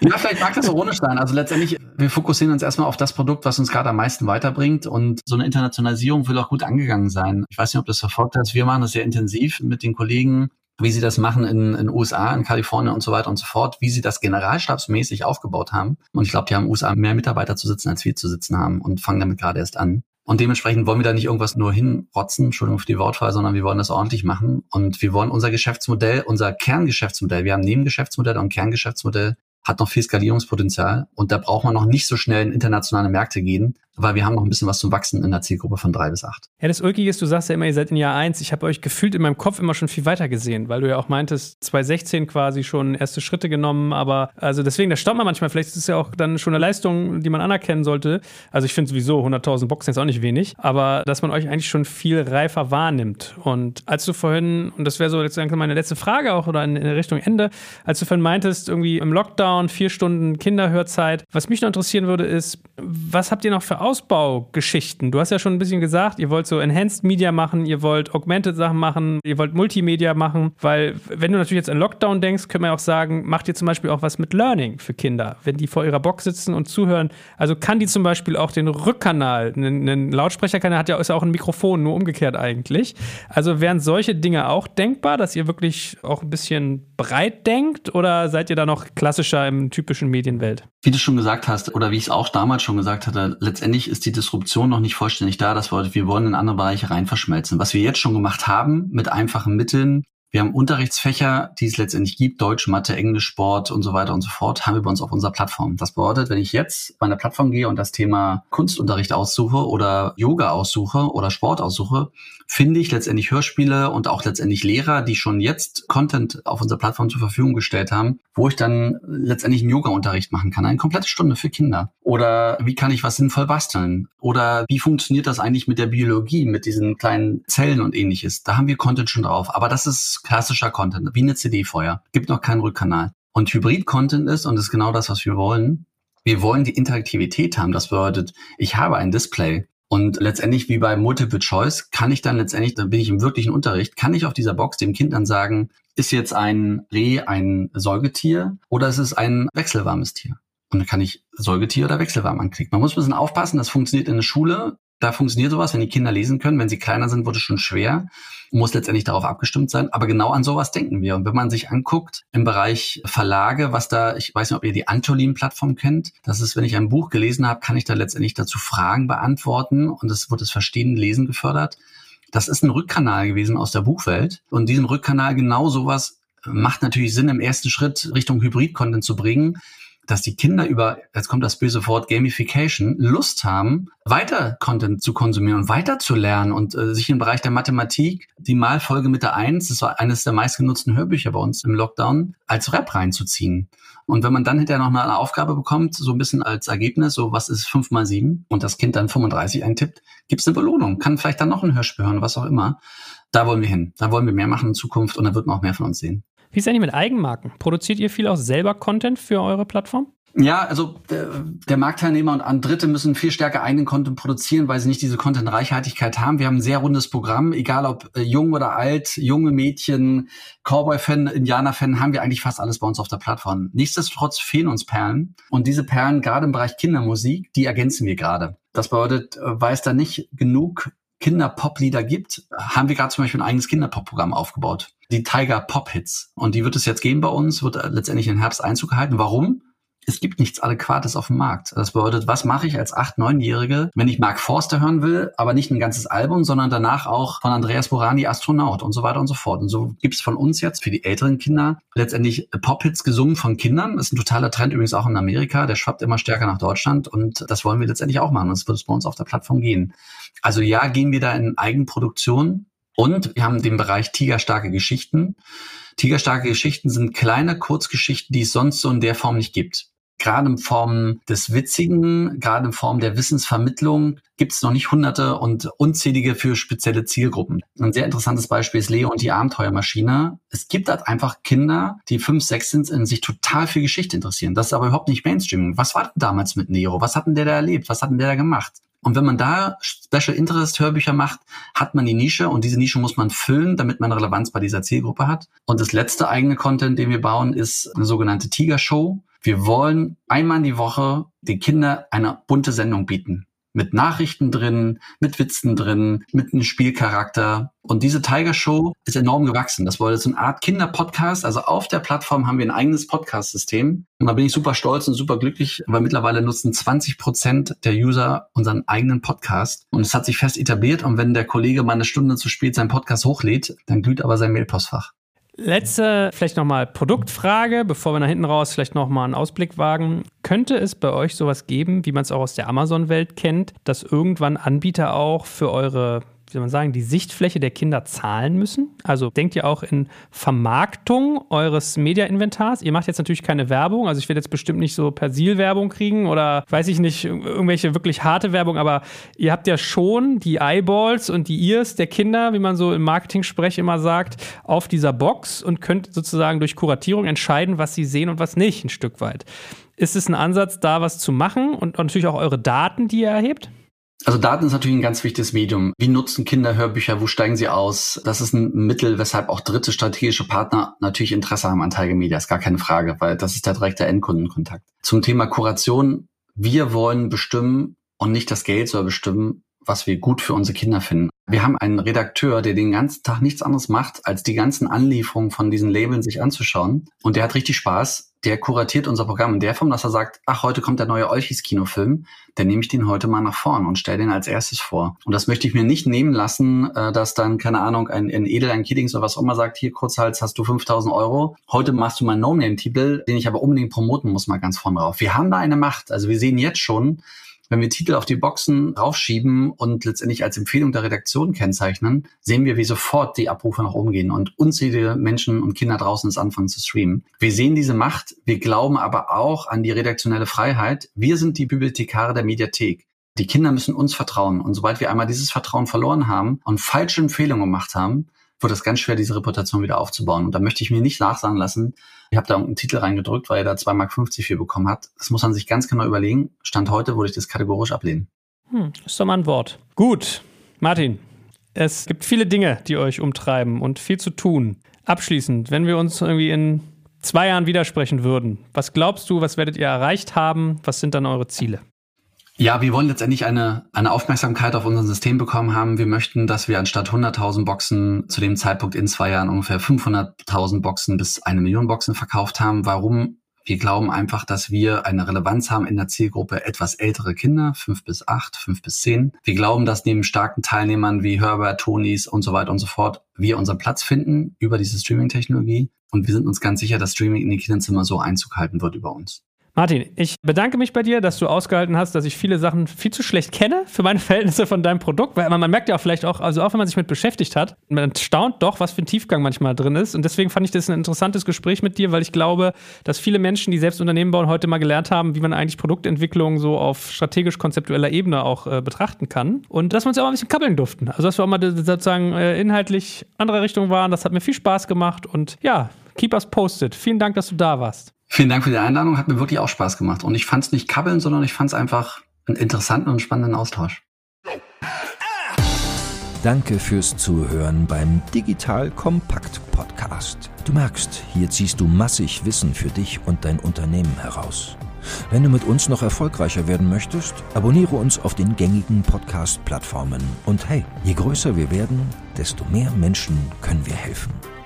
Speaker 3: ja, vielleicht mag das ironisch sein. Also letztendlich, wir fokussieren uns erstmal auf das Produkt, was uns gerade am meisten weiterbringt und so eine Internationalisierung will auch gut angegangen sein. Ich weiß nicht, ob das verfolgt hast. Wir machen das sehr intensiv mit den Kollegen wie sie das machen in den USA, in Kalifornien und so weiter und so fort, wie sie das generalstabsmäßig aufgebaut haben. Und ich glaube, die haben in USA mehr Mitarbeiter zu sitzen, als wir zu sitzen haben und fangen damit gerade erst an. Und dementsprechend wollen wir da nicht irgendwas nur hinrotzen, Entschuldigung für die Wortwahl, sondern wir wollen das ordentlich machen. Und wir wollen unser Geschäftsmodell, unser Kerngeschäftsmodell, wir haben Nebengeschäftsmodell und Kerngeschäftsmodell, hat noch viel Skalierungspotenzial und da braucht man noch nicht so schnell in internationale Märkte gehen, weil wir haben noch ein bisschen was zum Wachsen in der Zielgruppe von drei bis acht.
Speaker 2: Ja, das Ulkige ist, du sagst ja immer, ihr seid in Jahr eins. Ich habe euch gefühlt in meinem Kopf immer schon viel weiter gesehen, weil du ja auch meintest, 2016 quasi schon erste Schritte genommen, aber also deswegen, da staunt man manchmal, vielleicht ist es ja auch dann schon eine Leistung, die man anerkennen sollte. Also ich finde sowieso 100.000 Boxen ist auch nicht wenig, aber dass man euch eigentlich schon viel reifer wahrnimmt. Und als du vorhin, und das wäre so jetzt meine letzte Frage auch oder in, in Richtung Ende, als du vorhin meintest, irgendwie im Lockdown vier Stunden Kinderhörzeit, was mich noch interessieren würde, ist, was habt ihr noch für Ausbaugeschichten? Du hast ja schon ein bisschen gesagt, ihr wollt so Enhanced Media machen, ihr wollt Augmented Sachen machen, ihr wollt Multimedia machen, weil wenn du natürlich jetzt an Lockdown denkst, können wir auch sagen, macht ihr zum Beispiel auch was mit Learning für Kinder, wenn die vor ihrer Box sitzen und zuhören. Also kann die zum Beispiel auch den Rückkanal, einen Lautsprecherkanal hat ja ist ja auch ein Mikrofon, nur umgekehrt eigentlich. Also wären solche Dinge auch denkbar, dass ihr wirklich auch ein bisschen breit denkt oder seid ihr da noch klassischer im typischen Medienwelt?
Speaker 3: Wie du schon gesagt hast, oder wie ich es auch damals schon gesagt hatte, letztendlich ist die Disruption noch nicht vollständig da. Das wir, wir wollen in andere Bereiche rein verschmelzen. Was wir jetzt schon gemacht haben, mit einfachen Mitteln, wir haben Unterrichtsfächer, die es letztendlich gibt, Deutsch, Mathe, Englisch, Sport und so weiter und so fort, haben wir bei uns auf unserer Plattform. Das bedeutet, wenn ich jetzt bei einer Plattform gehe und das Thema Kunstunterricht aussuche oder Yoga aussuche oder Sport aussuche, finde ich letztendlich Hörspiele und auch letztendlich Lehrer, die schon jetzt Content auf unserer Plattform zur Verfügung gestellt haben, wo ich dann letztendlich einen Yoga-Unterricht machen kann, eine komplette Stunde für Kinder. Oder wie kann ich was sinnvoll basteln? Oder wie funktioniert das eigentlich mit der Biologie, mit diesen kleinen Zellen und ähnliches? Da haben wir Content schon drauf. Aber das ist klassischer Content, wie eine CD vorher. Gibt noch keinen Rückkanal. Und Hybrid-Content ist, und das ist genau das, was wir wollen, wir wollen die Interaktivität haben. Das bedeutet, ich habe ein Display. Und letztendlich wie bei Multiple Choice kann ich dann letztendlich, dann bin ich im wirklichen Unterricht, kann ich auf dieser Box dem Kind dann sagen, ist jetzt ein Reh ein Säugetier oder ist es ein wechselwarmes Tier? Und dann kann ich Säugetier oder wechselwarm anklicken. Man muss ein bisschen aufpassen, das funktioniert in der Schule da funktioniert sowas, wenn die Kinder lesen können. Wenn sie kleiner sind, wird es schon schwer. Muss letztendlich darauf abgestimmt sein. Aber genau an sowas denken wir. Und wenn man sich anguckt im Bereich Verlage, was da, ich weiß nicht, ob ihr die Antolin-Plattform kennt. Das ist, wenn ich ein Buch gelesen habe, kann ich da letztendlich dazu Fragen beantworten und es wird das Verstehen, Lesen gefördert. Das ist ein Rückkanal gewesen aus der Buchwelt. Und diesen Rückkanal genau sowas macht natürlich Sinn, im ersten Schritt Richtung Hybrid-Content zu bringen dass die Kinder über, jetzt kommt das böse Wort Gamification, Lust haben, weiter Content zu konsumieren und weiter zu lernen und äh, sich im Bereich der Mathematik die Malfolge mit der Eins, das war eines der meistgenutzten Hörbücher bei uns im Lockdown, als Rap reinzuziehen. Und wenn man dann hinterher noch eine Aufgabe bekommt, so ein bisschen als Ergebnis, so was ist fünf mal sieben und das Kind dann 35 eintippt, gibt es eine Belohnung, kann vielleicht dann noch ein Hörspiel hören, was auch immer. Da wollen wir hin. Da wollen wir mehr machen in Zukunft und dann wird man auch mehr von uns sehen.
Speaker 2: Wie ist eigentlich mit Eigenmarken? Produziert ihr viel auch selber Content für eure Plattform?
Speaker 3: Ja, also der, der Marktteilnehmer und an Dritte müssen viel stärker eigenen Content produzieren, weil sie nicht diese Content-Reichhaltigkeit haben. Wir haben ein sehr rundes Programm, egal ob äh, jung oder alt, junge Mädchen, Cowboy-Fan, Indianer-Fan, haben wir eigentlich fast alles bei uns auf der Plattform. Nichtsdestotrotz fehlen uns Perlen und diese Perlen gerade im Bereich Kindermusik, die ergänzen wir gerade. Das bedeutet, äh, weil es da nicht genug Kinder-Pop-Lieder gibt, haben wir gerade zum Beispiel ein eigenes Kinder-Pop-Programm aufgebaut. Die Tiger Pop-Hits. Und die wird es jetzt geben bei uns, wird letztendlich in Herbst Einzug gehalten. Warum? es gibt nichts Adäquates auf dem Markt. Das bedeutet, was mache ich als 8-, 9-Jährige, wenn ich Mark Forster hören will, aber nicht ein ganzes Album, sondern danach auch von Andreas Borani Astronaut und so weiter und so fort. Und so gibt es von uns jetzt für die älteren Kinder letztendlich Pop-Hits gesungen von Kindern. Das ist ein totaler Trend übrigens auch in Amerika. Der schwappt immer stärker nach Deutschland und das wollen wir letztendlich auch machen. Das wird es bei uns auf der Plattform gehen. Also ja, gehen wir da in Eigenproduktion Und wir haben den Bereich Tigerstarke Geschichten. Tigerstarke Geschichten sind kleine Kurzgeschichten, die es sonst so in der Form nicht gibt gerade in Form des Witzigen, gerade in Form der Wissensvermittlung gibt es noch nicht hunderte und unzählige für spezielle Zielgruppen. Ein sehr interessantes Beispiel ist Leo und die Abenteuermaschine. Es gibt halt einfach Kinder, die fünf, sechs sind, in sich total für Geschichte interessieren. Das ist aber überhaupt nicht Mainstream. Was war denn damals mit Nero? Was hat denn der da erlebt? Was hat denn der da gemacht? Und wenn man da Special Interest Hörbücher macht, hat man die Nische und diese Nische muss man füllen, damit man Relevanz bei dieser Zielgruppe hat. Und das letzte eigene Content, den wir bauen, ist eine sogenannte Tiger Show. Wir wollen einmal in die Woche den Kindern eine bunte Sendung bieten. Mit Nachrichten drin, mit Witzen drin, mit einem Spielcharakter. Und diese Tiger Show ist enorm gewachsen. Das wurde so eine Art Kinderpodcast. Also auf der Plattform haben wir ein eigenes Podcast-System. Und da bin ich super stolz und super glücklich, weil mittlerweile nutzen 20 Prozent der User unseren eigenen Podcast. Und es hat sich fest etabliert. Und wenn der Kollege mal eine Stunde zu spät seinen Podcast hochlädt, dann glüht aber sein Mailpostfach.
Speaker 2: Letzte, vielleicht nochmal Produktfrage, bevor wir nach hinten raus vielleicht nochmal einen Ausblick wagen. Könnte es bei euch sowas geben, wie man es auch aus der Amazon-Welt kennt, dass irgendwann Anbieter auch für eure wie soll man sagen, die Sichtfläche der Kinder zahlen müssen? Also denkt ihr auch in Vermarktung eures Media-Inventars? Ihr macht jetzt natürlich keine Werbung, also ich werde jetzt bestimmt nicht so Persil-Werbung kriegen oder weiß ich nicht, irgendwelche wirklich harte Werbung, aber ihr habt ja schon die Eyeballs und die Ears der Kinder, wie man so im Marketing-Sprech immer sagt, auf dieser Box und könnt sozusagen durch Kuratierung entscheiden, was sie sehen und was nicht, ein Stück weit. Ist es ein Ansatz, da was zu machen und natürlich auch eure Daten, die ihr erhebt?
Speaker 3: Also Daten ist natürlich ein ganz wichtiges Medium. Wie nutzen Kinder Hörbücher? Wo steigen sie aus? Das ist ein Mittel, weshalb auch dritte strategische Partner natürlich Interesse haben an Tiger. Ist gar keine Frage, weil das ist der direkte Endkundenkontakt. Zum Thema Kuration. Wir wollen bestimmen und nicht das Geld soll bestimmen, was wir gut für unsere Kinder finden. Wir haben einen Redakteur, der den ganzen Tag nichts anderes macht, als die ganzen Anlieferungen von diesen Labeln sich anzuschauen. Und der hat richtig Spaß. Der kuratiert unser Programm in der Form, dass er sagt, ach, heute kommt der neue Olchis-Kinofilm, dann nehme ich den heute mal nach vorn und stelle den als erstes vor. Und das möchte ich mir nicht nehmen lassen, äh, dass dann, keine Ahnung, ein, ein Edel, ein Kiddings oder was auch immer sagt, hier Kurzhals hast du 5000 Euro, heute machst du mal einen No-Name-Titel, den ich aber unbedingt promoten muss, mal ganz vorne drauf. Wir haben da eine Macht. Also wir sehen jetzt schon, wenn wir Titel auf die Boxen raufschieben und letztendlich als Empfehlung der Redaktion kennzeichnen, sehen wir, wie sofort die Abrufe nach oben gehen und unzählige Menschen und Kinder draußen es anfangen zu streamen. Wir sehen diese Macht, wir glauben aber auch an die redaktionelle Freiheit. Wir sind die Bibliothekare der Mediathek. Die Kinder müssen uns vertrauen. Und sobald wir einmal dieses Vertrauen verloren haben und falsche Empfehlungen gemacht haben, wird es ganz schwer, diese Reputation wieder aufzubauen. Und da möchte ich mir nicht nachsagen lassen, ich habe da einen Titel reingedrückt, weil er da 2,50 Mark für bekommen hat. Das muss man sich ganz genau überlegen. Stand heute würde ich das kategorisch ablehnen.
Speaker 2: Hm, ist doch mal ein Wort. Gut, Martin, es gibt viele Dinge, die euch umtreiben und viel zu tun. Abschließend, wenn wir uns irgendwie in zwei Jahren widersprechen würden, was glaubst du, was werdet ihr erreicht haben? Was sind dann eure Ziele?
Speaker 3: Ja, wir wollen letztendlich eine, eine Aufmerksamkeit auf unser System bekommen haben. Wir möchten, dass wir anstatt 100.000 Boxen zu dem Zeitpunkt in zwei Jahren ungefähr 500.000 Boxen bis eine Million Boxen verkauft haben. Warum? Wir glauben einfach, dass wir eine Relevanz haben in der Zielgruppe etwas ältere Kinder, fünf bis acht, fünf bis zehn. Wir glauben, dass neben starken Teilnehmern wie Herbert, Tonys und so weiter und so fort wir unseren Platz finden über diese Streaming-Technologie. Und wir sind uns ganz sicher, dass Streaming in die Kinderzimmer so Einzug halten wird über uns.
Speaker 2: Martin, ich bedanke mich bei dir, dass du ausgehalten hast, dass ich viele Sachen viel zu schlecht kenne für meine *laughs* Verhältnisse von deinem Produkt. Weil man, merkt ja auch vielleicht auch, also auch wenn man sich mit beschäftigt hat, man staunt doch, was für ein Tiefgang manchmal drin ist. Und deswegen fand ich das ein interessantes Gespräch mit dir, weil ich glaube, dass viele Menschen, die selbst Unternehmen bauen, heute mal gelernt haben, wie man eigentlich Produktentwicklung so auf strategisch-konzeptueller Ebene auch äh, betrachten kann. Und dass wir uns ja auch ein bisschen kabbeln durften. Also, dass wir auch mal sozusagen äh, inhaltlich andere Richtung waren. Das hat mir viel Spaß gemacht. Und ja, keep us posted. Vielen Dank, dass du da warst.
Speaker 3: Vielen Dank für die Einladung, hat mir wirklich auch Spaß gemacht. Und ich fand es nicht kabbeln, sondern ich fand es einfach einen interessanten und spannenden Austausch.
Speaker 1: Danke fürs Zuhören beim Digital Kompakt Podcast. Du merkst, hier ziehst du massig Wissen für dich und dein Unternehmen heraus. Wenn du mit uns noch erfolgreicher werden möchtest, abonniere uns auf den gängigen Podcast-Plattformen. Und hey, je größer wir werden, desto mehr Menschen können wir helfen.